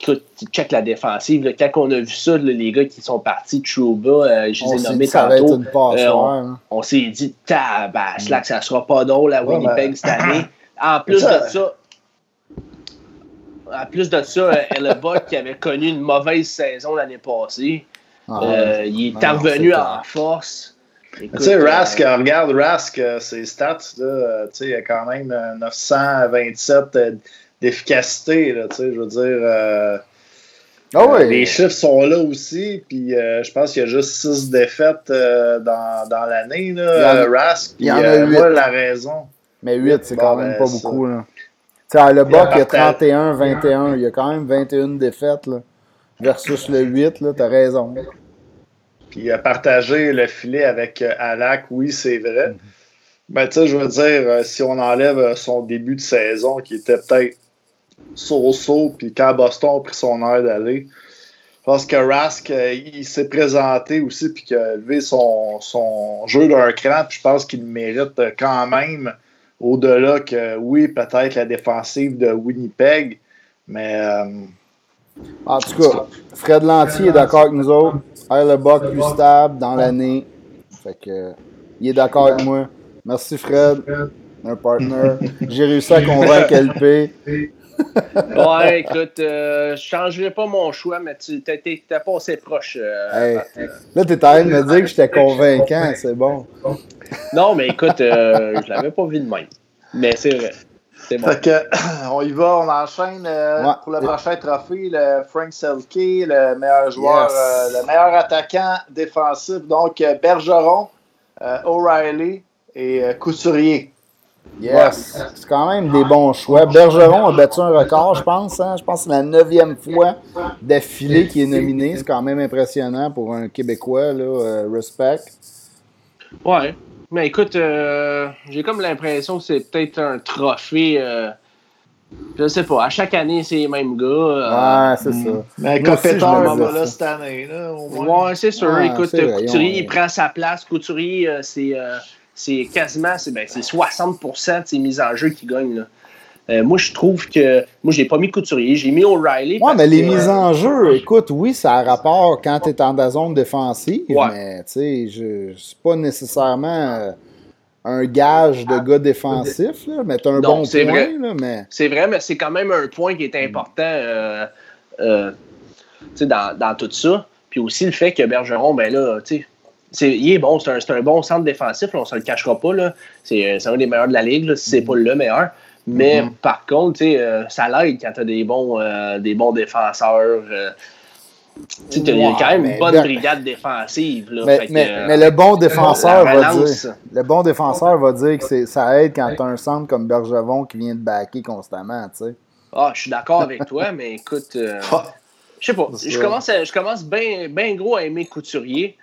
S2: Écoute, check la défensive. Là, quand on a vu ça, les gars qui sont partis, Chuba, euh, je les ai nommés tantôt. on, on s'est dit, tabaslac, ça sera pas drôle à Winnipeg cette année. En plus de ça, en plus de ça, Elba qui avait connu une mauvaise saison l'année passée, ah, euh, il est revenu en force.
S3: Tu sais, Rask, euh, regarde Rask, euh, ses stats, là, il a quand même 927 d'efficacité, je veux dire. Ah les chiffres sont là aussi, puis je pense qu'il y a juste 6 défaites dans, dans l'année, Rask. Il y en a moi, la raison.
S1: Mais 8, c'est quand même ben, pas beaucoup. Là. sais, le Buck, il y a 31, 21. Il y a quand même 21 défaites là, versus le 8. Tu as raison.
S3: Puis a partagé le filet avec euh, Alak, oui, c'est vrai. Mhm. Mais tu sais, je veux dire, euh, si on enlève euh, son début de saison qui était peut-être so-so, puis quand Boston a pris son air d'aller, je pense que Rask, il s'est présenté aussi, puis qu'il a levé son, son jeu d'un cran, puis je pense qu'il mérite quand même au-delà que, oui, peut-être la défensive de Winnipeg, mais. Euh,
S1: en tout cas, Fred Lantier est d'accord avec nous autres. le Buck plus stable dans l'année. Fait que, il est d'accord avec moi. Merci Fred, un partner. J'ai réussi à convaincre LP.
S2: ouais, écoute, euh, je ne changerai pas mon choix, mais tu t'es pas assez proche. Euh,
S1: là, tu es en train de me dire que j'étais convaincant, c'est bon.
S2: Non, mais écoute, euh, je l'avais pas vu de même. Mais c'est vrai. Bon.
S3: on y va, on enchaîne euh, pour le prochain trophée, le Frank Selke, le meilleur joueur, euh, le meilleur attaquant défensif. Donc, Bergeron, O'Reilly et Couturier.
S1: Yes. C'est quand même des bons choix. Bergeron a battu un record, je pense. Hein? Je pense que c'est la neuvième fois d'affilée qu'il est nominé. C'est quand même impressionnant pour un Québécois. Là, euh, respect.
S2: Ouais. Mais écoute, euh, j'ai comme l'impression que c'est peut-être un trophée. Euh, je sais pas. À chaque année, c'est les mêmes gars.
S1: Euh, ouais, c'est ça.
S3: Mais Kopitar va là cette année. Là, au moins.
S2: Ouais, c'est sûr. écoute, Couturier, il prend sa place. Couturier, c'est c'est quasiment c'est ben, 60% de ses mises en jeu qui gagnent. Là. Euh, moi, je trouve que. Moi, j'ai pas mis Couturier, j'ai mis O'Reilly.
S1: Ouais, mais les mises en jeu, écoute, oui, ça a rapport quand tu es en la zone défensive, mais tu sais, c'est pas nécessairement euh, un gage de gars défensif, là, mais tu un bon point.
S2: Vrai.
S1: Là, mais...
S2: C'est vrai, mais c'est quand même un point qui est important euh, dans, dans tout ça. Puis aussi le fait que Bergeron, ben là, tu sais, il est bon, c'est un, un, bon centre défensif, on ne se le cachera pas. C'est un des meilleurs de la ligue, là, si c'est pas le meilleur. Mais mm-hmm. par contre, euh, ça l'aide quand tu as des bons, euh, des bons défenseurs. Euh, il y a quand même une bonne brigade défensive. Là,
S1: mais, mais, le bon défenseur va dire le bon défenseur va dire que ça aide quand tu as un centre comme Bergevon qui vient de backer constamment.
S2: Ah, je suis d'accord avec toi, mais écoute, je sais pas. Je commence, je commence bien gros à aimer Couturier.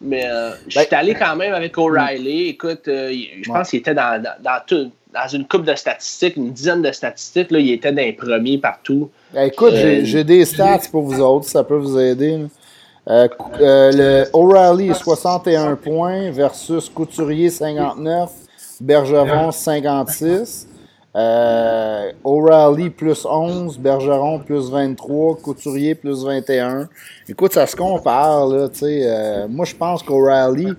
S2: Mais euh, je suis ben, allé quand même avec O'Reilly. Écoute, euh, je pense qu'il était dans, dans, dans, une coupe de statistiques, une dizaine de statistiques. Là, il était dans les premiers partout.
S1: Ben, écoute, euh, j'ai des stats pour vous autres, ça peut vous aider. le O'Reilly, 61 points versus Couturier, 59. Bergeron, 56. Euh, O'Reilly plus 11, Bergeron plus 23, Couturier plus 21. Écoute, ça se compare, là, tu sais. Euh, moi, je pense qu'O'Reilly,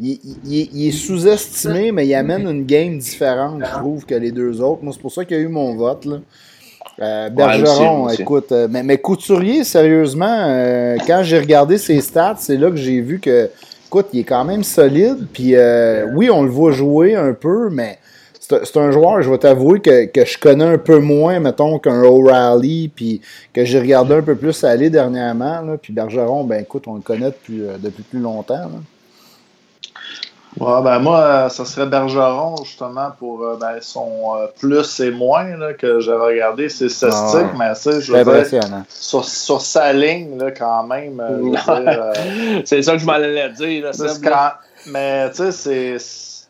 S1: il, il, est sous-estimé, mais il amène une game différente, je trouve, que les deux autres. Moi, c'est pour ça qu'il y a eu mon vote, là. Euh, Bergeron, écoute, euh, mais, mais, Couturier, sérieusement, quand j'ai regardé ses stats, c'est là que j'ai vu que, écoute, il est quand même solide. Puis oui, on le voit jouer un peu, mais c'est un joueur, je vais t'avouer, que, que, je connais un peu moins, mettons, qu'un O'Reilly, puis que j'ai regardé un peu plus aller dernièrement. Là, puis Bergeron, ben écoute, on le connaît depuis, euh, depuis plus longtemps. Là.
S3: Ouais, ben moi, euh, ça serait Bergeron, justement, pour euh, ben, son plus et moins là, que j'ai regardé ses statistiques, ah, mais tu je veux dire, sur, sur, sa ligne, là, quand même.
S2: c'est ça que je m'allais dire. Là,
S3: mais tu sais, c'est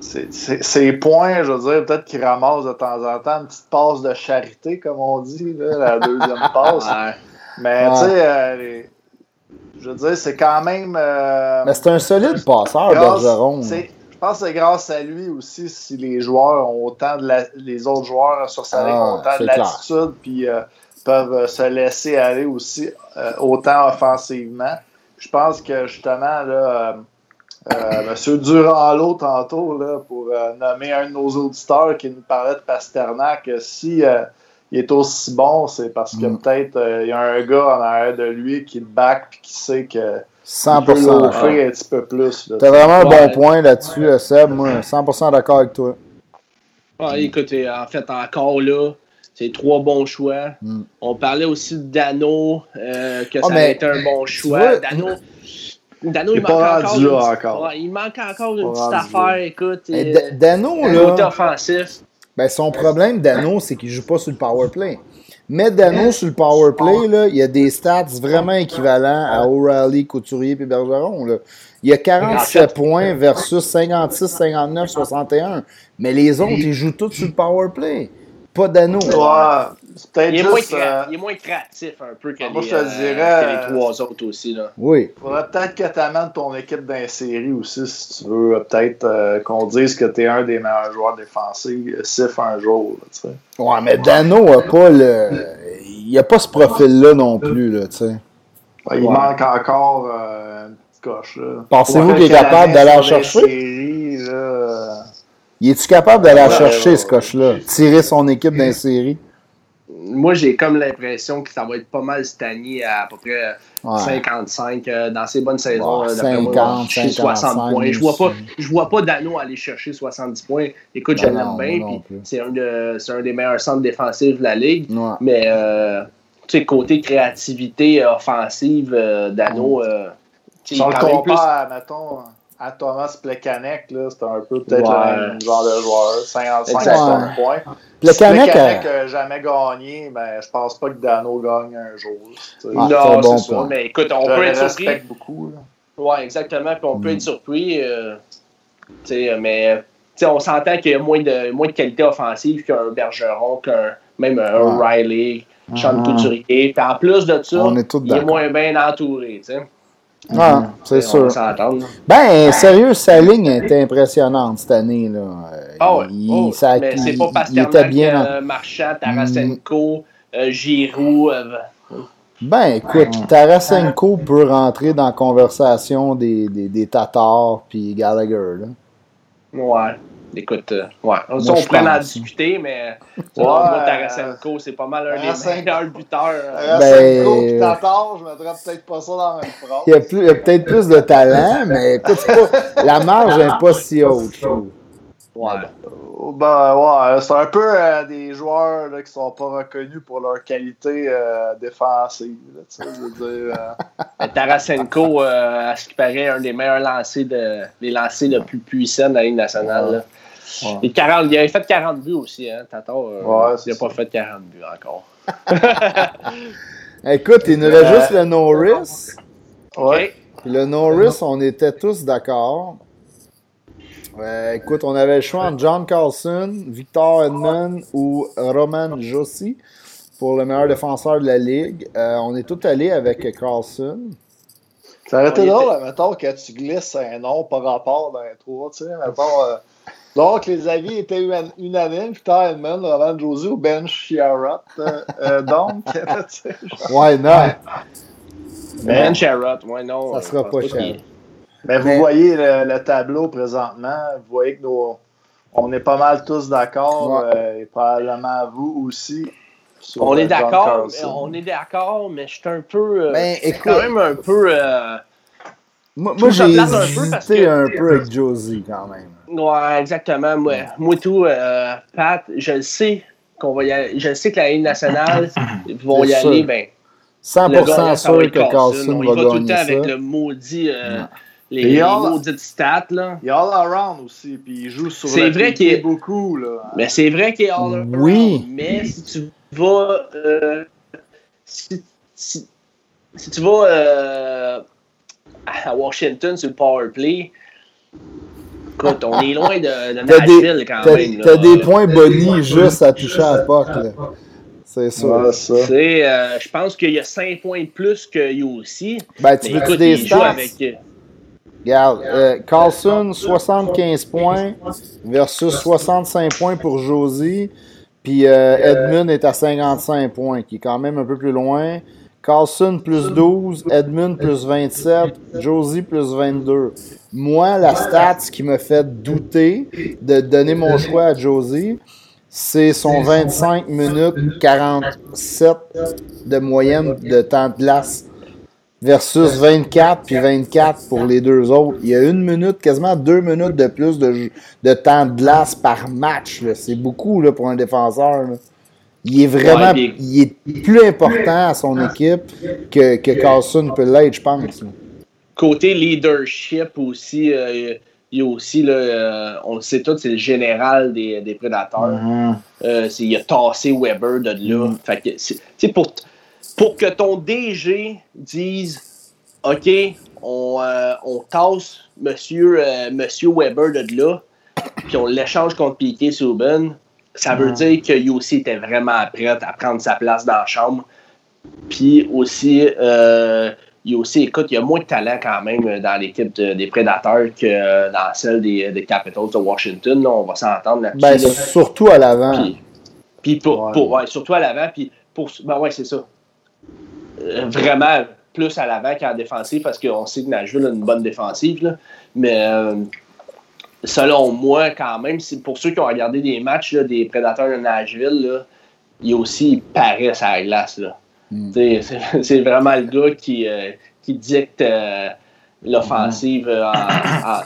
S3: ces points, je veux dire, peut-être qu'ils ramassent de temps en temps une petite passe de charité, comme on dit, là, la deuxième passe. Mais tu sais, euh, je veux dire, c'est quand même. Euh,
S1: Mais c'est un solide passeur, Bergeron.
S3: Je pense que c'est grâce à lui aussi si les joueurs ont autant de la, les autres joueurs sur sa ligne ont ah, autant de latitude puis euh, peuvent se laisser aller aussi autant offensivement. Je pense que justement là euh, Monsieur Durand-Lot, tantôt, là, pour euh, nommer un de nos auditeurs qui nous parlait de Pasternak, si euh, il est aussi bon, c'est parce que mm. peut-être il y a un gars en arrière de lui qui le back et qui sait que 100%. peut l'offrir un petit peu plus.
S1: T'as vraiment un bon point là-dessus, Seb. Moi, 100% d'accord avec toi.
S2: Ah, écoutez, en fait, encore là, c'est trois bons choix. Mm. On parlait aussi de Dano, que ah, ça a été un bon choix. Dano, Dano, il, manque encore. il manque encore une petite affaire, écoute. Euh,
S1: Dano, là.
S2: offensif.
S1: Ben, son problème, Dano, c'est qu'il joue pas sur le power play. Mais Dano sur le power play, là, il y a des stats vraiment équivalents à O'Reilly, Couturier et Bergeron. Là. Il y a 47 points versus 56, 59, 61. Mais les autres, ils jouent tous sur le power play. Pas Dano.
S2: Il est, moins euh, il est, moins créatif un peu que, les, euh, les, trois autres aussi. Là.
S1: Oui.
S3: Il faudrait peut-être que tu amènes ton équipe dans série aussi si tu veux peut-être euh, qu'on dise que tu es un des meilleurs joueurs défensifs un jour. Là, sais.
S1: ouais, mais Dano a pas le. Il a pas ce profil-là non plus. Là, tu sais.
S3: il manque encore une petite coche.
S1: Pensez-vous qu'il est capable d'aller chercher? Série, là... Il est-tu capable d'aller chercher ce coche-là? Tirer son équipe dans série?
S2: Moi, j'ai comme l'impression que ça va être pas mal stagné à à peu près 55 euh, dans ces bonnes saisons. Ouais, 50, 60 points. Je vois pas, je vois pas Dano aller chercher 70 points. Écoute, je l'aime bien. C'est un, un, des meilleurs centres défensifs de la ligue. Mais euh, tu sais, côté créativité offensive, euh, Dano.
S3: si on le compare, mettons, à Thomas Plekanec, c'est un peu peut-être le même genre de joueur. 55 points. Plekanec n'a jamais gagné, mais je pense pas que Dano gagne un jour.
S2: Ah, non, c'est ça. Mais écoute, on peut être surpris. beaucoup. Oui, exactement. Puis on peut être mm. surpris. Euh, mais on s'entend qu'il y a moins de, moins de qualité offensive qu'un Bergeron, qu'un même un Riley, Sean uh Couturier. Puis en plus de ça, il est moins bien entouré. sais.
S1: Ah, c'est sûr. Ben, sérieux, sa ligne était impressionnante cette année. Là.
S2: Ah ouais. Il, oh, ça, mais c'est pas parce était bien. Euh, Marchand, Tarasenko, euh, Giroud. Euh,
S1: ben, écoute, Tarasenko peut rentrer dans la conversation des, des, des Tatars puis Gallagher. Là.
S2: Ouais. Écoute, euh, ouais. on pourrait en discuter, mais ouais, Tarasenko, c'est pas mal un des meilleurs buteurs.
S3: Euh. Tarasenko ben, Tatar, je mettrais peut-être pas ça dans la même phrase.
S1: Il y a, a peut-être plus de talent, mais écoute, pas, la marge n'est pas si haute, je trouve.
S3: Ouais. Ben ouais, c'est un peu euh, des joueurs là, qui sont pas reconnus pour leur qualité euh, défensive. Là,
S2: dire, euh... Tarasenko, euh, à ce qui paraît, un des meilleurs lancers de les lancers le plus puissants de la Ligue nationale. Ouais. Et 40, il avait fait 40 buts aussi, hein, Tato. ouais, il n'a pas fait 40 buts encore.
S1: Écoute, il nous reste juste le Norris. Ouais. Puis le Norris, on était tous d'accord écoute, on avait le choix entre John Carlson, Victor Edmond ou Roman Jossi pour le meilleur défenseur de la ligue. Euh, on est tous allés avec Carlson.
S3: Ça aurait été drôle, mettons, que tu glisses un nom par rapport dans les trois, tu sais, mettons. Euh, donc, les avis étaient unanimes. Victor Edmond, Roman Josie ou Ben Sherratt. Euh, donc, tu sais.
S1: Why not?
S2: Ben Sherratt, ouais, non.
S1: Ça sera pas cher.
S3: Mais vous voyez le, tableau présentement, vous voyez que nous, on est pas mal tous d'accord, euh, et probablement vous aussi.
S2: On est d'accord, on est d'accord, mais je suis un peu. Euh, ben, quand même un peu. Euh,
S1: moi, j'ai hésité un peu, avec Josie quand même.
S2: Ouais, exactement. Moi, moi tout, Pat, je sais qu'on va y aller, je sais que la Ligue nationale vont y aller, ben.
S1: 100% sûr que Carlson va, va tout le temps
S2: avec le maudit les, les maudites stats. Là.
S3: Il est all around aussi, puis il joue sur c'est vrai qu'il est beaucoup. Là.
S2: Mais c'est vrai qu'il est all around. Oui. Mais si tu vas. Euh, si, si, si, tu vas euh, à Washington sur le power play, écoute, on est loin de, de Nashville quand même.
S1: T'as des points bonnies juste à toucher à la porte. C'est ça.
S2: Ouais, ça. Euh, je pense qu'il y a 5 points de plus que aussi.
S1: Ben, tu veux des stats? Avec, Regarde, euh, Carlson, 75 points versus 65 points pour Josie. Puis euh, Edmund est à 55 points, qui est quand même un peu plus loin. Carlson plus 12, Edmund plus 27, Josie plus 22. Moi, la stat qui me fait douter de donner mon choix à Josie, c'est son 25 minutes 47 de moyenne de temps de glace versus 24 puis 24 pour les deux autres. Il y a une minute, quasiment deux minutes de plus de, de temps de glace par match. C'est beaucoup là, pour un défenseur. Il est vraiment il est plus important à son équipe que, que Carlson peut l'être, je pense.
S2: Côté leadership aussi, euh, il y a aussi, là, euh, on le sait tous, c'est le général des, des prédateurs. Mm-hmm. Euh, il a tassé Weber de là. Mm. Fait que, pour pour que ton DG dise OK, on, euh, on tasse Monsieur, euh, Monsieur Weber de là, puis on l'échange contre Piquet Souben, ça veut dire que aussi était vraiment prêt à prendre sa place dans la chambre. Puis aussi, euh, il aussi, écoute, il y a moins de talent quand même dans l'équipe des Prédateurs que dans celle des, des Capitals de Washington. on va s'entendre là-dessus.
S1: Ben, surtout à l'avant.
S2: Puis, pour, ouais. surtout à l'avant. Puis pour, ben ouais, c'est ça. Euh, vraiment plus à l'avant qu'en défensive parce qu'on sait que Nashville a une bonne défensive. Mais euh, selon moi, quand même, pour ceux qui ont regardé des matchs des prédateurs de Nashville, là, il aussi paraît à la glace. Hmm. C'est vraiment le gars qui, euh, qui dicte l'offensive,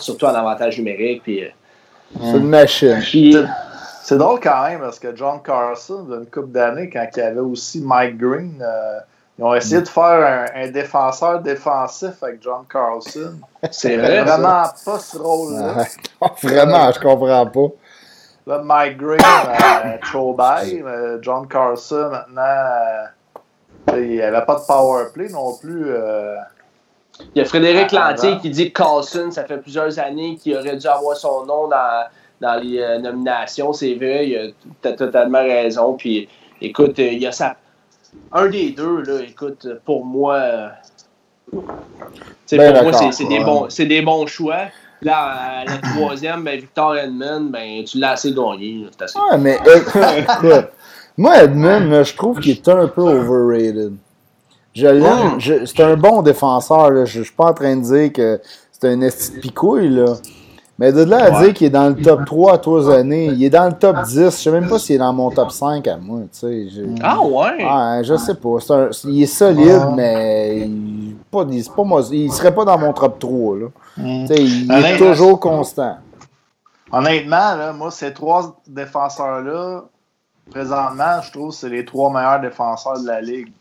S2: surtout en avantage numérique.
S1: C'est une machine.
S3: c'est drôle quand même parce que John Carson, d'une couple d'années, quand il y avait aussi Mike Green Ils ont essayé de faire un, défenseur défensif avec John Carlson.
S2: C'est vrai.
S3: Vraiment pas ce rôle-là.
S1: vraiment, je comprends pas.
S3: Là, Mike Green, euh, Chobay, euh, John Carlson, maintenant, euh, il n'y avait pas de power play non plus. Euh,
S2: il y a Frédéric Lantier qui dit que Carlson, ça fait plusieurs années qu'il aurait dû avoir son nom dans, dans les nominations. C'est vrai, il a totalement raison. Puis, écoute, il y a ça un des deux, là, écoute, pour moi, ben, pour moi, c'est des, bons, des bons choix. Là, le troisième, ben, Victor Edmond, ben, tu l'as assez gagné. Assez...
S1: Ouais, mais moi, Edmond, je trouve qu'il est un peu overrated. Je l'aime. Hmm. C'est un bon défenseur. Je ne suis pas en train de dire que c'est un esti de picouille. Là. Mais de là à dire qu'il est dans le top 3 à trois années, il est dans le top 10. Je ne sais même pas s'il est dans mon top 5 à moi.
S2: Ah ouais?
S1: ouais je sais pas. il est solide, mais il, pas, il, il serait pas dans mon top 3. Là. Mm. Il est toujours constant.
S3: Honnêtement, là, moi, ces trois défenseurs-là, présentement, je trouve que c'est les trois meilleurs défenseurs de la Ligue.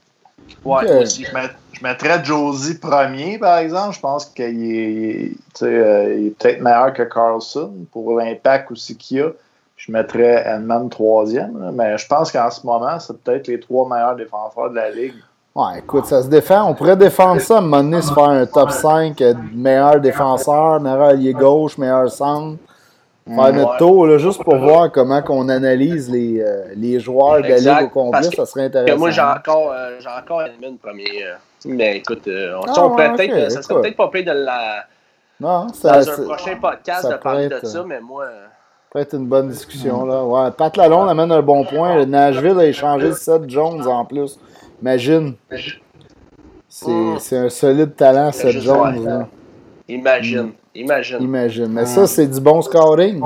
S3: Ouais, aussi. Je, mettrais Josie premier, par exemple. Je pense qu'il est, euh, est peut-être meilleur que Carlson pour l'impact aussi qu'il a. Je mettrais Edmund troisième, mais je pense qu'en ce moment, c'est peut-être les trois meilleurs défenseurs de la Ligue.
S1: Ouais, écoute, ça se défend. On pourrait défendre ça à un moment donné, se faire un top 5, euh, meilleur défenseur, meilleur allié gauche, meilleur centre faire notre tour, là, juste pour voir comment on analyse les, euh, les joueurs de la Ligue au complet, ça serait intéressant.
S2: moi, j'ai encore, euh, j'ai encore Edmund premier. Euh. mais écoute, on, ah, on pourrait peut-être, ça serait peut-être pas pire de la. Non, ça, dans un prochain podcast de parler de ça, mais moi.
S1: Ça peut être une bonne discussion. là. Ouais, Pat Lalonde amène un bon point. Le Nashville a échangé Seth Jones en plus. Imagine. C'est un solide talent, Seth Jones.
S2: Imagine. Imagine.
S1: Imagine. Mais ça, c'est du bon scouting.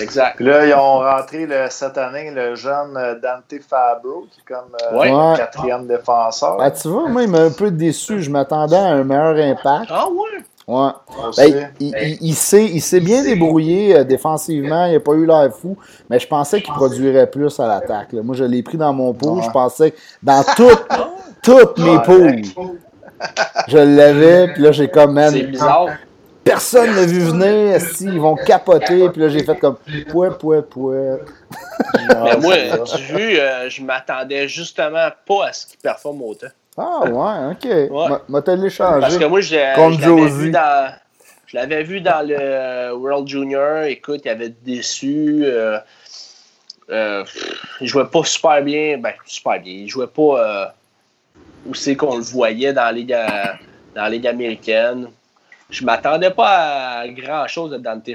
S2: Exact.
S3: Là, ils ont rentré cette année le jeune euh, Dante Fabro, qui est comme euh, le quatrième défenseur.
S1: Ah, tu vois, moi, il m'a un peu déçu. Je m'attendais à un meilleur impact.
S2: Ah ouais?
S1: Ouais. Ben, il, il, s'est, il s'est bien débrouillé euh, défensivement. Il n'a pas eu l'air fou. Mais je pensais qu'il produirait plus à l'attaque. Moi, je l'ai pris dans mon pot. Je pensais dans toutes, toutes mes poules. Je l'avais, puis là, j'ai comme, même.
S2: C'est bizarre.
S1: Personne l'a vu venir, si, ils vont capoter, puis là, j'ai fait comme, pouet, pouet, pouet.
S2: Mais moi, tu vu, euh, je m'attendais justement pas à ce qu'il performe autant.
S1: Ah, ouais, ok. Ouais. M'a téléchargé.
S2: Parce que moi, je, l'avais vu dans. Je l'avais vu dans le World Junior. Écoute, il avait déçu. Euh, euh, il jouait pas super bien. Ben, super bien. Il jouait pas euh, où c'est qu'on le voyait dans la Ligue, dans la Ligue américaine. Je m'attendais pas à grand chose de Dante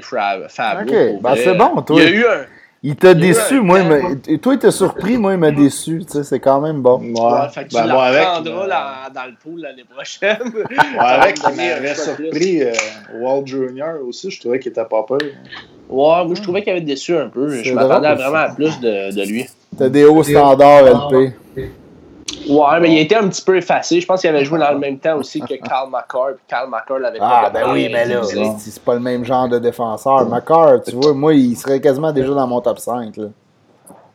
S2: Fabio.
S1: Ok, ben c'est bon, toi.
S2: Il y a eu un.
S1: Il t'a déçu, moi, il toi, il t'a surpris, moi, il m'a déçu. Tu sais, c'est quand même bon.
S2: Ouais, fait que tu ben, la prendras euh, dans le pool l'année prochaine.
S3: ouais, avec, il m'avait surpris euh, Walt Junior aussi, je trouvais qu'il était pas peur.
S2: Ouais, moi, je trouvais qu'il avait déçu un peu. Je m'attendais vraiment à plus de, de lui.
S1: T'as des hauts standards, LP.
S2: Ouais, mais il était un petit peu effacé. Je pense qu'il avait joué dans le même temps aussi que Carl McCarr. Puis Carl McCarr l'avait
S1: Ah, ben oui, mais là, c'est pas le même genre de défenseur. McCarr, tu vois, moi, il serait quasiment déjà dans mon top 5. Là.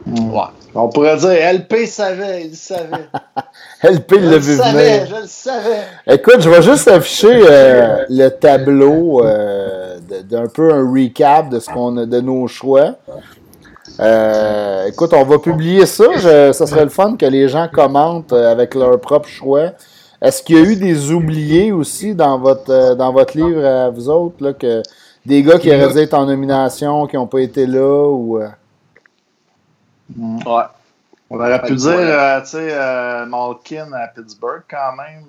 S3: Ouais. On pourrait dire LP savait, il savait.
S1: LP l'a vu venir.
S3: Je le savais.
S1: Écoute, je vais juste afficher euh, le tableau euh, d'un peu un recap de ce qu'on a de nos choix. Euh, écoute, on va publier ça. ça serait le fun que les gens commentent euh, avec leur propre choix. Est-ce qu'il y a eu des oubliés aussi dans votre euh, dans votre livre à vous autres, là, que des gars qui auraient dû être en nomination, qui n'ont pas été là ou.
S2: Ouais.
S3: On aurait pu dire, tu sais, Malkin à Pittsburgh quand même.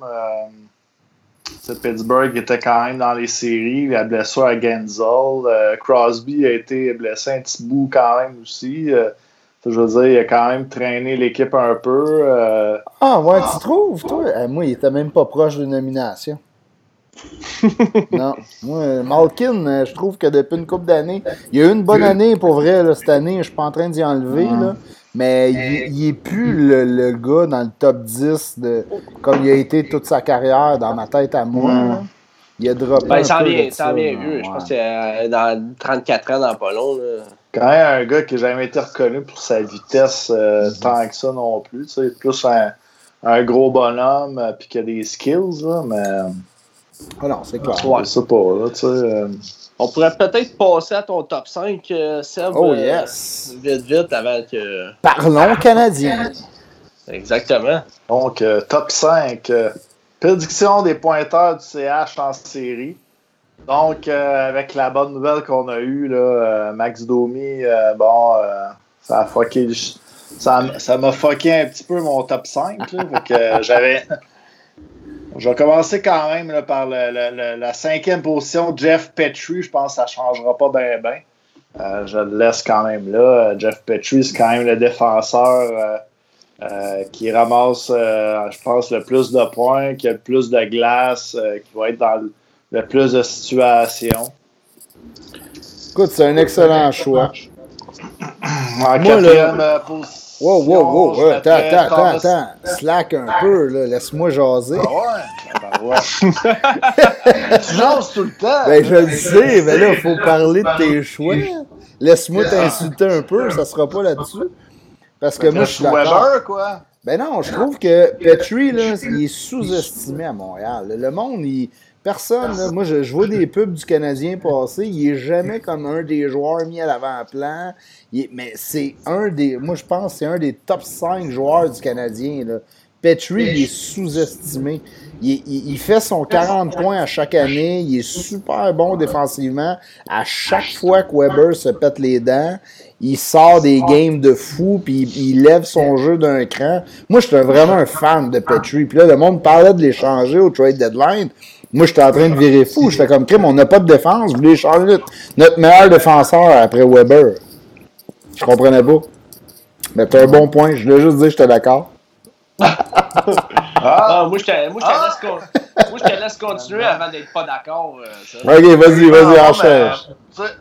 S3: Pittsburgh était quand même dans les séries. La blessure à Genzel. Euh, Crosby a été blessé un petit bout quand même aussi. Euh, je veux dire, il a quand même traîné l'équipe un peu. Euh.
S1: Ah ouais, tu trouves, toi? moi, il était même pas proche de nomination. non. Moi, Malkin, je trouve que depuis une couple d'années, il y a eu une bonne année pour vrai cette année. Je suis pas en train d'y enlever. Là. Mais il, n'est plus le, gars dans le top 10 de, comme il a été toute sa carrière dans ma tête à moi. Il a droppé ben, un
S2: ça
S1: peu
S2: vient, de ça. Bien vu. Je pense que c'est euh, dans 34 ans dans pas long.
S3: Quand même un gars qui n'a jamais été reconnu pour sa vitesse euh, tant que ça non plus. C'est plus un, un gros bonhomme et qu'il a des skills, là, mais.
S1: Ah non, c'est clair.
S3: Ouais. Je sais pas, là, tu sais.
S2: On pourrait peut-être passer à ton top 5, Seb.
S1: Oh yes!
S2: vite, vite, avant que.
S1: Parlons canadien.
S2: Exactement.
S3: Donc, top 5. prédiction des pointeurs du CH en série. Donc, avec la bonne nouvelle qu'on a eue, là, Max Domi, bon, ça a fucké ça m'a fucké un petit peu mon top 5. Là, que j'avais. Je vais commencer quand même par la cinquième position, Jeff Petrie. Je pense que ça ne changera pas bien. Euh, je le laisse quand même là. Jeff Petrie, c'est quand même le défenseur euh, euh, qui ramasse, je pense, le plus de points, qui a le plus de glace, qui va être dans le plus de situations.
S1: Écoute, c'est un excellent choix.
S3: En quatrième position.
S1: Wow, wow, wow, attends, attends, attends, attends. Slack un peu, là. Laisse-moi jaser.
S3: Ah ouais? Ben ouais. tu jases tout le temps.
S1: Ben, je le sais, mais là, il faut parler de tes choix. Laisse-moi t'insulter un peu, ça sera pas là-dessus. Parce que moi, je suis d'accord.
S3: quoi?
S1: Ben non, je trouve que Petrie, là, il est sous-estimé à Montréal. Le monde, il Personne, là, moi je, vois des pubs du Canadien passer, il est jamais comme un des joueurs mis à l'avant-plan. Mais c'est un des. Moi je pense c'est un des top 5 joueurs du Canadien. Là. Petrie, il est sous-estimé. Il, il, fait son 40 points à chaque année. Il est super bon défensivement. À chaque fois que Weber se pète les dents, il sort des games de fou, puis il, lève son jeu d'un cran. Moi, j'étais vraiment un fan de Petrie. Puis là, le monde parlait de l'échanger au trade deadline. Moi, j'étais en train de virer fou. J'étais comme crime, on n'a pas de défense. Vous voulez changer notre, meilleur défenseur après Weber. Je comprenais pas. Mais t'as un bon point. Je voulais juste dire que j'étais d'accord.
S2: Ah, moi, je te, moi, laisse, laisse, continuer avant d'être pas d'accord.
S1: Euh, ok, vas-y, vas-y, enchaîne.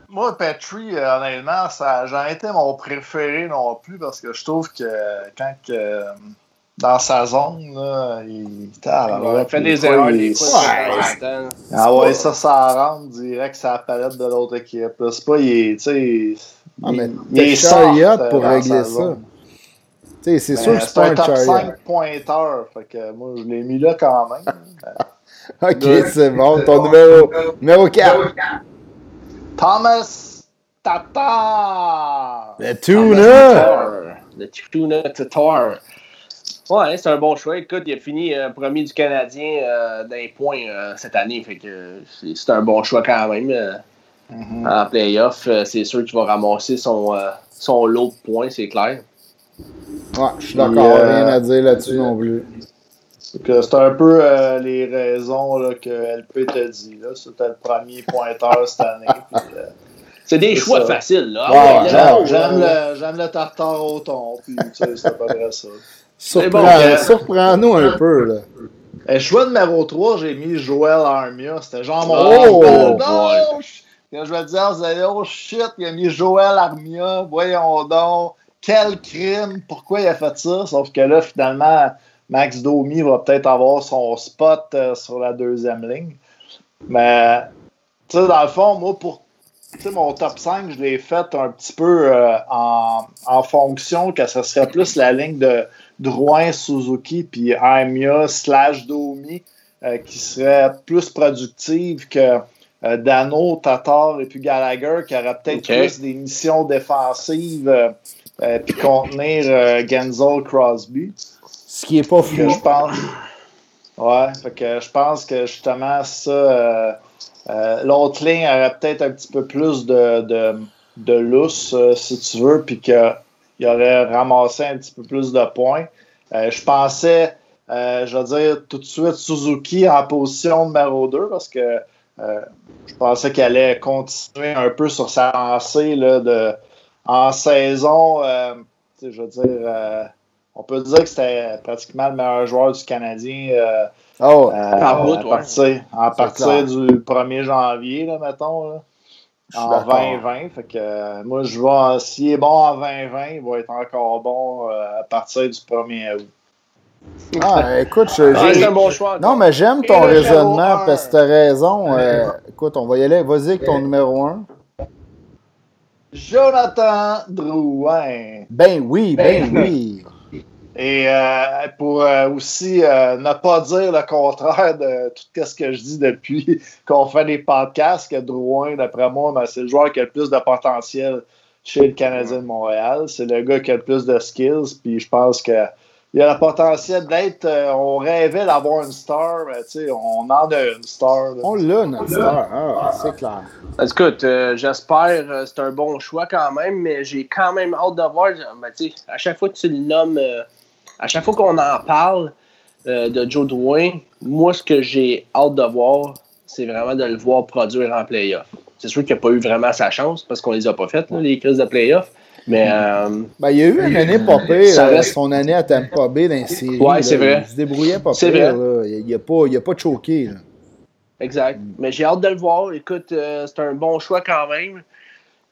S3: moi, Petrie, euh, honnêtement, ça n'a jamais été mon préféré non plus parce que je trouve que quand que, dans sa zone, là, il,
S2: il fait des erreurs des fois. Ouais.
S3: Ah ouais, ça, ça rentre direct sur la palette de l'autre équipe. C'est pas, il est, tu sais,
S1: ah, mais il est chariot pour régler ça. C'est sûr que c'est pas un,
S3: un top 5 pointeur. Fait que moi, je l'ai mis là quand même.
S1: ok, c'est bon. Ton numéro, numéro 4.
S3: Thomas Tatar.
S1: Le tuna.
S2: Le tuna Tatar. Ouais, c'est un bon choix. Écoute, il a fini euh, premier du Canadien euh, d'un point euh, cette année. Fait que c'est un bon choix quand même. Mm-hmm. En playoff, c'est sûr qu'il va ramasser son, son lot de points, c'est clair.
S1: Ouais, je suis d'accord. Rien à dire là-dessus non plus.
S3: C'est un peu les raisons là, que LP t'a dit. C'était le premier pointeur cette année.
S2: c'est des choix faciles. Là.
S3: Ouais, J'aime le, le, tartare au thon. Puis, tu sais, c'est pas vrai ça.
S1: Surprends-nous un peu, là.
S3: Choix numéro 3, j'ai mis Joël Armia. C'était genre mon.
S1: Oh!
S3: non! Quand je vais dire, vous allez, oh shit, il a mis Joël Armia. Voyons donc. Quel crime! Pourquoi il a fait ça? Sauf que là, finalement, Max Domi va peut-être avoir son spot euh, sur la deuxième ligne. Mais, tu sais, dans le fond, moi, pour mon top 5, je l'ai fait un petit peu euh, en, en, fonction que ce serait plus la ligne de Drouin, Suzuki, puis Armia slash Domi, euh, qui serait plus productive que euh, Dano, Tatar et puis Gallagher, qui aurait peut-être plus des missions défensives euh, puis contenir Genzel Crosby.
S1: Ce qui est pas fou.
S3: Je pense. Ouais, fait que je pense que justement ça. L'autre ligne aurait peut-être un petit peu plus de, de, de lousse, si tu veux, puis que il aurait ramassé un petit peu plus de points. Euh, je pensais, euh, je vais dire tout de suite, Suzuki en position numéro 2 parce que euh, je pensais qu'elle allait continuer un peu sur sa lancée là, de, en saison. je veux dire, on peut dire que c'était pratiquement le meilleur joueur du Canadien.
S1: Oh,
S3: à, partir, à partir du 1er janvier, là, mettons. Là en 2020. Fait que euh, moi, je vois s'il est bon en 2020, il va être encore bon euh, à partir du 1er août.
S1: Ah, écoute,
S2: c'est un bon choix.
S1: Non, mais j'aime ton raisonnement parce que tu as raison. Euh, écoute, on va y aller. Vas-y avec ton numéro 1.
S3: Jonathan Drouin.
S1: Ben oui, ben, ben oui.
S3: Et euh, pour euh, aussi euh, ne pas dire le contraire de tout ce que je dis depuis qu'on fait des podcasts, que Drouin, d'après moi, ben, c'est le joueur qui a le plus de potentiel chez le Canadien de Montréal. C'est le gars qui a le plus de skills. Puis je pense que il a le potentiel d'être. on rêvait d'avoir une star, mais tu sais, on en a une star.
S1: On l'a, notre star, ah, c'est clair.
S2: Écoute, j'espère, c'est un bon choix quand même, mais j'ai quand même hâte de voir. Ben, à chaque fois que tu le nommes à chaque fois qu'on en parle euh, de Joe Drouin, moi, ce que j'ai hâte de voir, c'est vraiment de le voir produire en playoff. C'est sûr qu'il n'a pas eu vraiment sa chance parce qu'on les a pas faites, les crises de playoff. Mais. Euh,
S1: ben, il y a eu une année pas pire, euh, son année à Tampa Bay dans les séries.
S2: Ouais, c'est vrai.
S1: Il se débrouillait pas pire. Vrai. Il n'a pas, a pas choqué.
S2: Exact. Mais j'ai hâte de le voir. Écoute, c'est un bon choix quand même.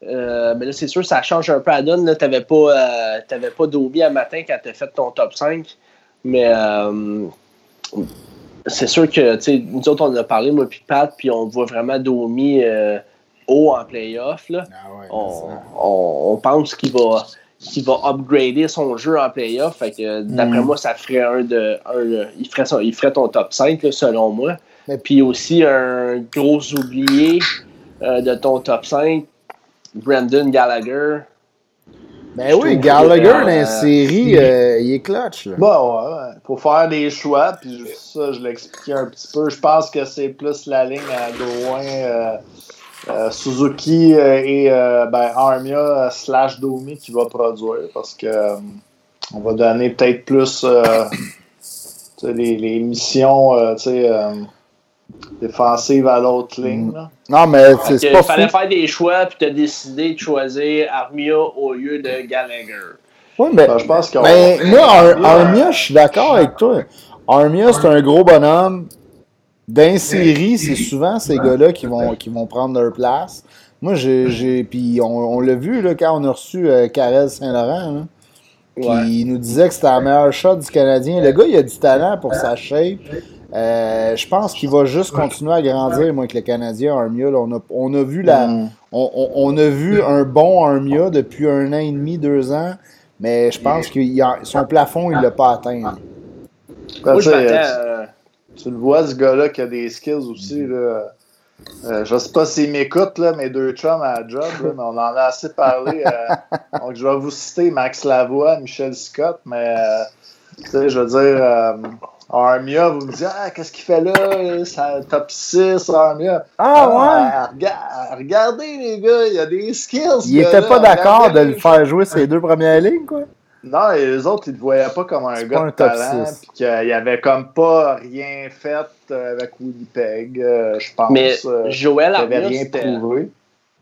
S2: Euh, mais là, c'est sûr, ça change un peu à donne. Tu n'avais pas, euh, pas Domi à matin quand tu as fait ton top 5. Mais euh, c'est sûr que, nous autres, on en a parlé, moi puis Pat, puis on voit vraiment Domi haut en playoff. Là. Ah on, pense qu'il va, qu'il va upgrader son jeu en playoff. Fait que, d'après mm. moi, ça ferait un de. il, ferait il ferait ton top 5, selon moi. Puis aussi, un gros oublié de ton top 5 Brandon Gallagher.
S1: Ben oui, Gallagher dans la série, euh, il est clutch. Là.
S3: Bon, ouais, Faut faire des choix, puis ça, je l'expliquais un petit peu. Je pense que c'est plus la ligne à Drouin, euh, euh, Suzuki et ben, Armia slash Domi qui va produire parce que on va donner peut-être plus les, les, missions, tu sais défensive à l'autre ligne. Là.
S1: Non, mais c'est pas
S2: Il fallait faire des choix, puis tu as décidé de choisir Armia au lieu de Gallagher.
S1: Oui, mais, ben, je pense que mais moi, Armia, je suis d'accord avec toi. Armia, c'est un gros bonhomme. Dans série, c'est souvent ces gars-là qui vont, qui vont prendre leur place. Moi, j'ai. Puis on, l'a vu là, quand on a reçu euh, Karel Saint-Laurent. Qui nous disait que c'était la meilleure shot du Canadien. Le gars, il a du talent pour sa shape. Euh, je pense qu'il va juste continuer à grandir, moi, avec le Canadien Armia. on, a, on, a, vu la, mm. on, on, a vu un bon Armia depuis un an et demi, deux ans, mais je pense que son plafond, il ne l'a pas atteint.
S3: Euh, tu le vois, ce gars-là, qui a des skills aussi. Là. Euh, je ne sais pas s'il m'écoute, mes deux chums à la job, mais on en a assez parlé. donc, je vais vous citer Max Lavoie, Michel Scott, mais je veux dire, Armia, vous me dites, ah, qu'est-ce qu'il fait là? Ça, top 6, Armia.
S1: Ah, ouais?
S3: Ah, regardez, les gars, il y a des skills.
S1: Il était pas d'accord de le faire jouer ses deux premières lignes, quoi?
S3: Non, et les autres, ils ne le voyaient pas comme un gars de talent, puis qu'il avait comme pas rien fait euh, avec Winnipeg, euh, je pense.
S2: Mais euh, Joël Armia, rien prouvé.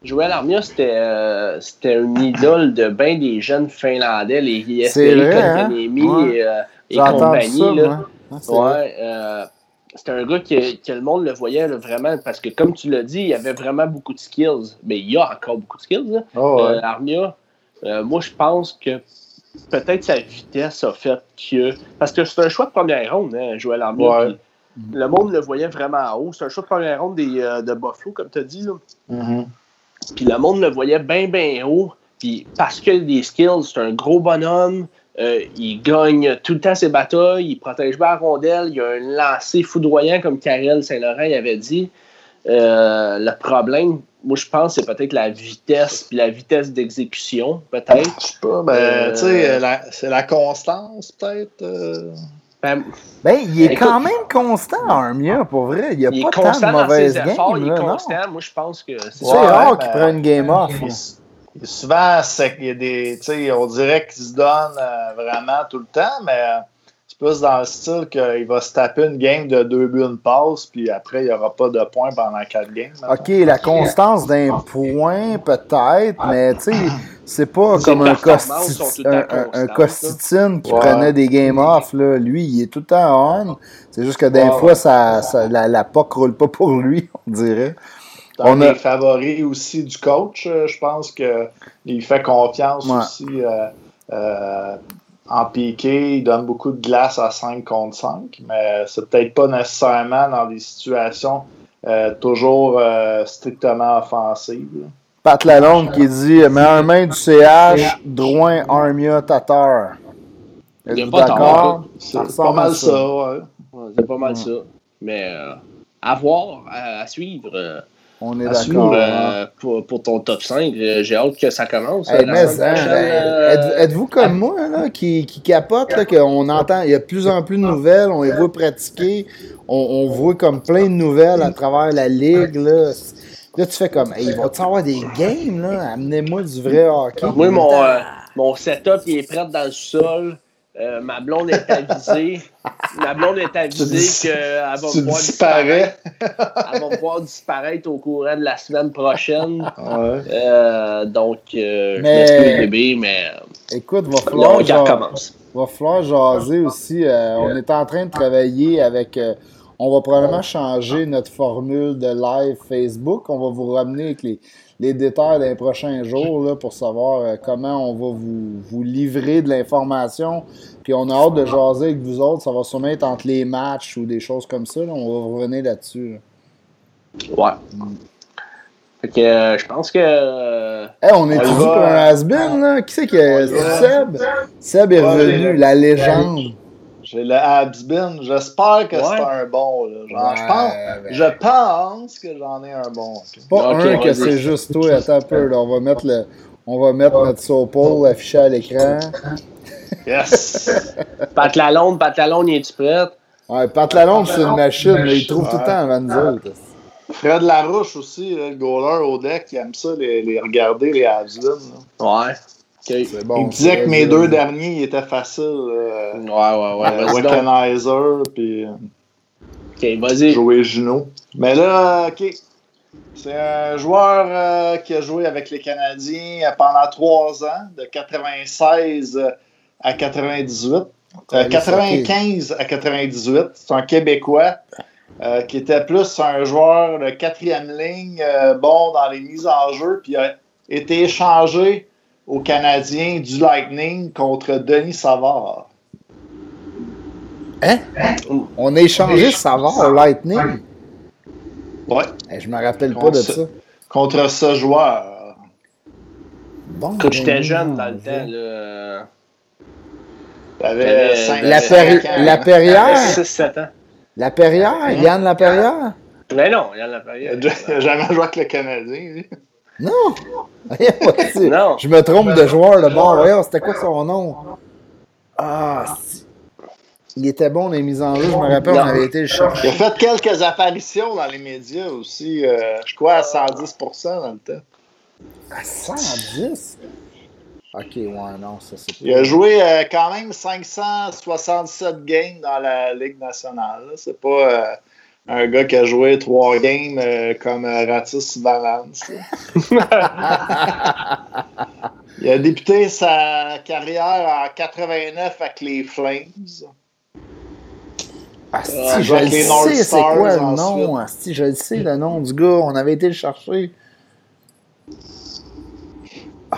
S2: Joël Armia, c'était c'était une idole de bien des jeunes Finlandais, les ISPL Kotkaniemi hein? et, et compagnie. Ça, là. Ouais, euh, c'est un gars qui, que le monde le voyait vraiment parce que, comme tu l'as dit, il avait vraiment beaucoup de skills. Mais il y a encore beaucoup de skills. Oh, Armia, euh, moi, je pense que peut-être sa vitesse a fait que. Parce que c'est un choix de première ronde, hein, Joël Armia. Le monde le voyait vraiment haut. C'est un choix de première ronde des, de Buffalo, comme tu as dit. Là. Mm-hmm. Puis le monde le voyait bien, bien haut. Puis parce que des skills, c'est un gros bonhomme. Euh, il gagne tout le temps ses batailles, il protège bien la rondelle, il a un lancer foudroyant, comme Karel Saint-Laurent avait dit. Euh, le problème, moi, je pense, c'est peut-être la vitesse, puis la vitesse d'exécution, peut-être.
S3: Je sais pas, ben, euh, tu sais, c'est la constance, peut-être.
S1: Ben, ben, il est quand même constant, Armia, pour vrai. Il n'y a pas tant de mauvaises games.
S2: Il est constant. Moi, je pense que
S1: c'est rare qu'il prenne une game off
S3: souvent, il y a des, on dirait qu'il se donne euh, vraiment tout le temps, mais euh, c'est plus dans le style qu'il va se taper une game de deux buts, une passe, puis après, il n'y aura pas de points pendant quatre games.
S1: OK, la constance d'un point, peut-être, mais tu sais, c'est pas comme un, un, Costitine qui prenait des games off. Là. Lui, il est tout le temps on. C'est juste que des fois, ça, la, la POC roule pas pour lui, on dirait
S3: on est favori aussi du coach. Euh, je pense qu'il fait confiance aussi euh, euh, en piqué. Il donne beaucoup de glace à 5 contre 5, mais c'est peut-être pas nécessairement dans des situations toujours strictement offensives.
S1: Pat Lalonde qui dit Meilleure main du CH, Drouin, Armia, Tatar.
S2: A
S1: Êtes-vous d'accord?
S3: C'est pas mal ça, ouais.
S2: Ouais, C'est pas mal
S1: Ouais.
S2: ça. Mais euh, à voir, à, à suivre. Euh,
S1: On est
S2: suivre
S1: d'accord.
S2: euh, pour, pour ton top 5. Euh, J'ai hâte que ça commence.
S1: Hey,
S2: La
S1: mais, hein, ben,
S2: euh,
S1: êtes- êtes-vous comme moi, là, qui, qui capote, là, qu'on entend, il y a de plus en plus de nouvelles, on les voit pratiquer, on, on voit comme plein de nouvelles à travers la ligue, là. Là, tu fais comme, hey, il va-tu avoir des games, là? Amenez-moi du vrai hockey.
S2: Moi, mon, euh, mon setup il est prêt dans le sol. Euh, ma blonde est avisée. ma blonde est avisée qu'elle va
S3: Tu
S2: pouvoir disparaître. Elle va pouvoir disparaître au courant de la semaine prochaine.
S3: Ouais.
S2: Euh, donc, euh,
S1: Mais-
S2: je m'excuse, bébé, mais
S1: Écoute, va falloir,
S2: on
S1: genre-
S2: recommence.
S1: va falloir jaser aussi. euh, on est en train de travailler avec. On va probablement changer notre formule de live Facebook. On va vous ramener avec les, les détails des prochains jours là, pour savoir euh, comment on va vous, vous livrer de l'information. Puis on a hâte de jaser avec vous autres. Ça va sûrement être entre les matchs ou des choses comme ça. là. On va revenir là-dessus. là.
S2: Ouais. Fait que euh, je pense que. euh,
S1: Hey, on est toujours pour un has-been, là. Qui c'est
S3: va.
S1: Seb? Seb est revenu, la légende.
S3: J'ai le Habsbin. J'espère que
S2: Ouais.
S3: c'est un bon. Là. Genre, je, pense, je pense que j'en ai un bon. ok.
S1: Pas un que c'est juste toi, attends un peu. Là, on va mettre le. On va mettre notre sopole affiché à l'écran.
S3: Yes!
S2: Pat Lalonde, Pat Lalonde, es-tu prête?
S1: Ouais, Pat Lalonde, c'est une machine, mais il trouve tout le temps avant nous autres.
S3: Fred Larouche aussi, là, le goaler au deck, il aime ça, les, les regarder, les Habsbin. là.
S2: Ouais.
S1: Bon.
S3: il me disait que mes deux derniers ils étaient faciles. là.
S2: Ouais, ouais, ouais.
S3: Euh. Wickenheiser puis euh,
S2: Ok, vas-y.
S3: Joey Junot. Mais là, OK. C'est un joueur euh, qui a joué avec les Canadiens pendant trois ans, de 96 à 98. Euh,
S1: Allez,
S3: 95 à 98. C'est un Québécois euh, qui était plus un joueur de quatrième ligne, euh, bon dans les mises en jeu, puis a été échangé aux Canadiens du Lightning contre Denis Savard.
S1: Hein? On a échangé Savard au Lightning.
S3: Ouais,
S1: Hey, je me rappelle pas de ça.
S3: contre ce joueur.
S1: Bon,
S2: Écoute, j'étais
S1: ben,
S2: jeune dans le temps.
S1: Dieu.
S2: Là.
S3: T'avais
S2: J'avais-
S3: cinq-
S1: La, la Perrière?
S2: 6-7 ans.
S1: La Perrière? Yann La Perrière?
S2: Mais non, il y en a pas.
S3: Il a déjà- il a jamais joué avec le Canadien. lui.
S1: Non! Je me trompe de joueur de bord. Voyons, c'était quoi son nom? Ah, c'est- il était bon les mises en jeu. Je me rappelle, on avait été le
S3: Il
S1: chercher.
S3: a fait quelques apparitions dans les médias aussi, euh, je crois à 110% dans le temps.
S1: À 110? Ok, ouais, non, ça c'est
S3: Il a joué euh, quand même 567 games dans la Ligue nationale. C'est pas euh, un gars qui a joué trois games euh, comme euh, Ratis Valence. Il a débuté sa carrière en 89 avec les Flames.
S1: Asti,
S3: Euh,
S1: je le sais, c'est quoi le nom? Asti, je le sais, le nom du gars. On avait été le chercher.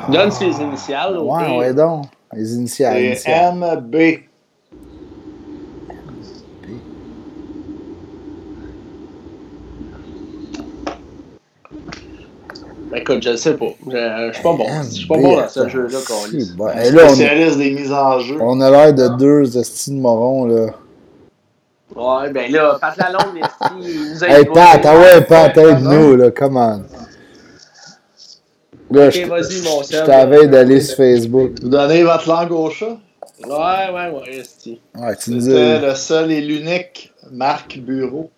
S2: Donne ses initiales. au
S1: Ouais, ouais, donc. Les initiales.
S3: C'est
S1: initiales.
S3: MB.
S2: Écoute, je le sais pas. Je, je suis pas bon. Je suis pas bon dans ce jeu-là qu'on lit.
S1: Bon, et là,
S3: Spécialiste des mises en jeu.
S1: on, on a l'air de deux estis de morons, là.
S2: Ouais, ben là, Pat Lalonde, il nous a
S1: Hey. Pat, ah ouais, Pat, aide-nous, là, come on. Là, je
S2: vas-y, mon
S1: je
S2: Seb.
S1: t'avais d'aller sur Facebook.
S3: Vous donnez votre langue au chat?
S2: Ouais, ouais, ouais, esti.
S1: Ouais, tu nous
S3: C'était le seul et l'unique Marc Bureau.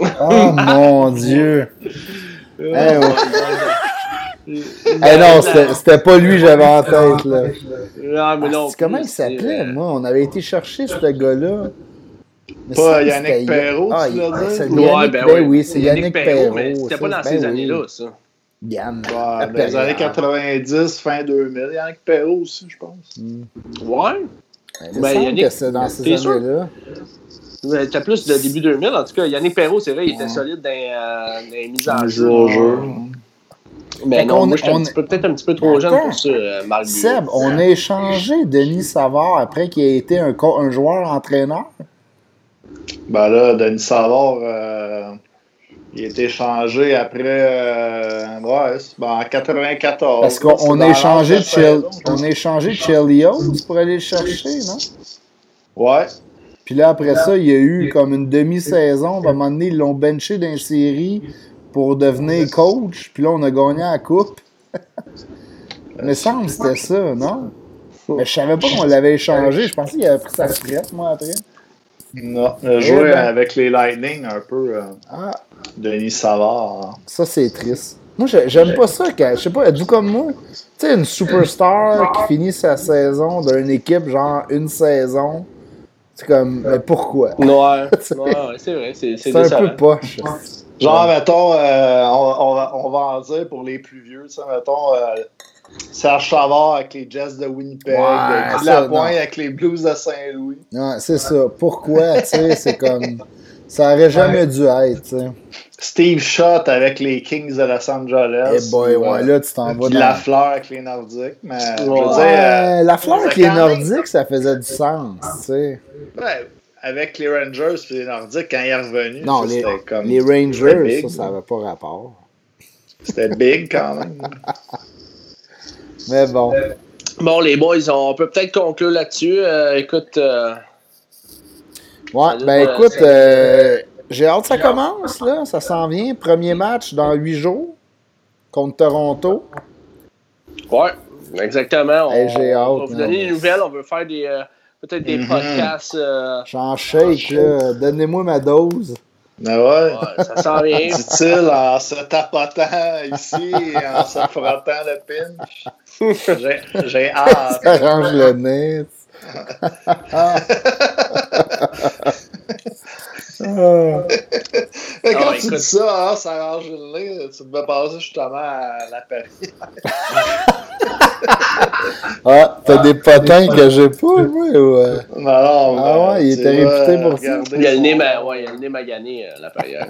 S1: Oh mon dieu! Eh, ouais. Eh non, c'était pas lui que j'avais en tête, là.
S2: Ah, mais non.
S1: C'est comment il s'appelait,
S2: euh,
S1: moi? On avait été chercher ce gars-là. Mais
S3: Pas Yannick Perrault,
S1: Ah,
S3: tu
S2: Ouais,
S1: Yannick,
S2: ben
S1: ben
S2: oui.
S1: oui, c'est Yannick Perrault.
S2: mais c'était pas dans
S1: ben
S2: ces
S1: oui.
S2: années-là, ça.
S1: Yann.
S3: Ouais, dans les années 90, fin 2000. Yannick Perrault aussi, je pense.
S2: Ouais.
S1: Il me
S2: Ben,
S1: semble
S2: Yannick,
S1: que c'est dans ces années-là.
S2: T'as plus de début 2000, en tout cas. Yannick Perrault, c'est vrai, il était solide dans, euh, dans les mises en
S3: Un
S2: jeu.
S3: jeu au jeu.
S2: Mais
S1: Fait
S2: non, moi, j'étais peut-être un petit peu trop jeune pour ça, euh, Marc.
S1: Seb, on a échangé Denis Savard après qu'il ait été un, co- un joueur entraîneur.
S3: Ben là, Denis Savard, euh, Il a été échangé après euh, ouais, ben, en 94.
S1: Parce qu'on a échangé de Chel on a échangé Chelios pour aller le chercher, non?
S3: Ouais.
S1: Puis là, après ça, il y a eu comme une demi-saison. À un moment donné, ils l'ont benché dans série pour devenir coach. Puis là, on a gagné la coupe. Mais semble que c'était ça, non? Mais je savais pas qu'on l'avait échangé. Je pensais qu'il avait pris sa retraite, moi, après.
S3: Non, il a joué avec les Lightning un peu. Euh, ah. Denis Savard.
S1: Ça, c'est triste. Moi, j'aime pas ça. Quand, je sais pas, êtes-vous comme moi? Tu sais, une superstar qui finit sa saison d'une équipe, genre une saison. C'est comme, mais pourquoi?
S2: Ouais, ouais c'est vrai. C'est un
S1: peu poche.
S3: Genre, mettons, euh, on, va, on, va, en dire pour les plus vieux, ça, mettons, euh, Serge Chavard avec les Jets de Winnipeg, ouais, Lapointe avec les Blues de Saint-Louis.
S1: Ouais, c'est ça. Pourquoi, tu sais, c'est comme. Ça aurait jamais dû être, tu sais.
S3: Steve Schott avec les Kings de Los Angeles.
S1: Eh boy, ouais, là, tu t'en vas
S3: dans... La fleur avec les Nordiques, mais je veux dire...
S1: Euh, la fleur avec les Nordiques, ça faisait du sens, tu sais.
S3: Ouais, avec les Rangers et les Nordiques, quand il est revenu,
S1: non, les, comme... les Rangers, ça, ça n'avait pas rapport.
S3: C'était big, quand même.
S1: mais bon.
S2: Bon, les boys, on peut peut-être conclure là-dessus. Euh, écoute... Euh...
S1: Ouais, ben écoute... J'ai hâte que ça commence, là. Ça s'en vient. Premier match dans huit jours contre Toronto.
S2: Ouais, exactement.
S1: On, j'ai hâte.
S2: On va vous donner des nouvelles. On veut faire des, euh, peut-être des mm-hmm. podcasts. Euh,
S1: J'en shake, là. Donnez-moi ma dose.
S3: Ben ouais.
S2: ouais ça s'en vient.
S3: Dit-il en se tapotant ici et en se frottant le pinch. J'ai hâte.
S1: Ça arrange le nez.
S3: quand ah, tu dis ça, hein, ça arrange le nez, tu me passer justement à la période.
S1: ah, t'as des potins que j'ai pas, moi, ou...
S3: Non, non,
S1: Ah ouais, il était réputé pour ça.
S2: Il y a le nez, ouais, il a le nez magané, euh, la période.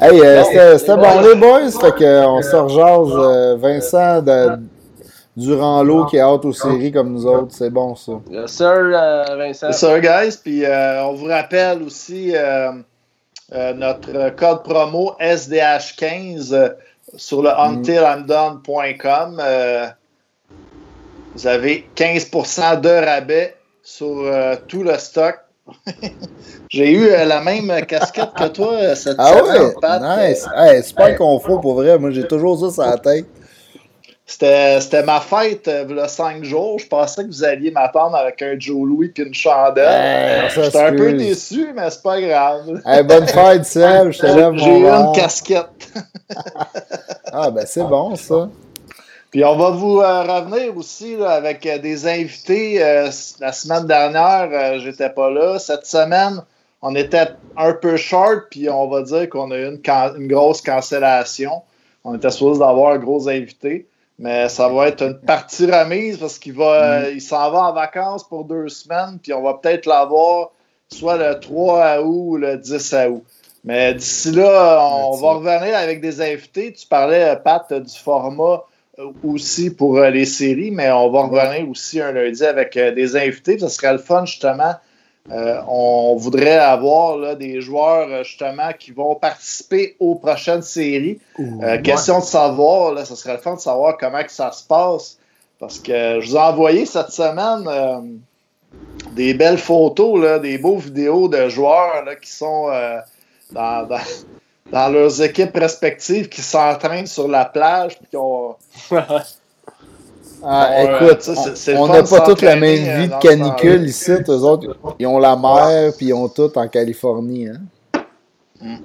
S1: hey, euh, c'était bon, les boys, fait qu'on se rejase, euh, Vincent, de durant l'eau qui est hâte aux séries comme nous autres. C'est bon, ça.
S2: Yes, sir, euh, Vincent.
S3: Yes, sir, guys. Puis euh, on vous rappelle aussi euh, notre code promo SDH15 sur le mm. untilandone.com. vous avez 15% de rabais sur tout le stock. J'ai eu la même casquette que toi cette
S1: ah semaine. Ah ouais? Nice. c'est pas confort pour vrai. Moi, j'ai toujours ça sur la tête.
S3: C'était ma fête euh, a cinq jours. Je pensais que vous alliez m'attendre avec un Joe Louis et une chandelle. J'étais un peu déçu, mais c'est pas grave.
S1: bonne fête, Seb. Je te lève
S3: J'ai eu une casquette.
S1: ah, ben c'est bon, ça.
S3: Puis on va vous euh, revenir aussi avec euh, des invités. la semaine dernière, j'étais pas là. Cette semaine, on était un peu short, puis on va dire qu'on a eu une, une grosse cancellation. On était supposé d'avoir un gros invité. Mais ça va être une partie remise parce qu'il va, mm. il s'en va en vacances pour deux semaines, puis on va peut-être l'avoir soit le 3 août ou le 10 août. Mais d'ici là, on va revenir avec des invités. Tu parlais, Pat, du format euh, aussi pour euh, les séries, mais on va revenir aussi un lundi avec euh, des invités. Ça serait le fun, justement, euh, on voudrait avoir là, des joueurs euh, justement qui vont participer aux prochaines séries. Euh, question de savoir, là, ça serait le fun de savoir comment que ça se passe. Parce que je vous ai envoyé cette semaine des belles photos, là, des beaux vidéos de joueurs qui sont dans, dans, leurs équipes respectives, qui s'entraînent sur la plage. Puis qui ont,
S1: Ah, écoute, on n'a pas toute la même vie de canicule ici. Eux autres, ils ont la mer, puis ils ont tout en Californie. Hein?
S3: Hmm.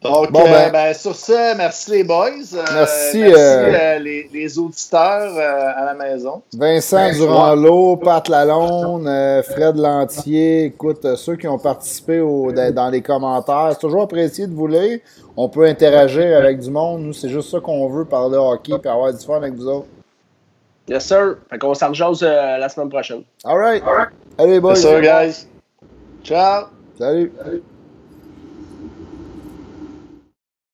S3: Donc, bon, euh, ben, ben, sur ce, merci les boys. Euh,
S1: merci,
S3: merci euh, les, les, auditeurs à la maison.
S1: Vincent Durand-Lot, Pat Lalonde, Fred Lantier. Écoute, ceux qui ont participé au, dans les commentaires, c'est toujours apprécié de vous lire. On peut interagir avec du monde. Nous, c'est juste ça qu'on veut, parler hockey et avoir du fun avec vous autres.
S2: Yes, sir. Fait qu'on s'en la semaine prochaine.
S1: All right. All right. Allez, boys.
S3: Yes, sir, guys. Ciao.
S1: Salut. Salut.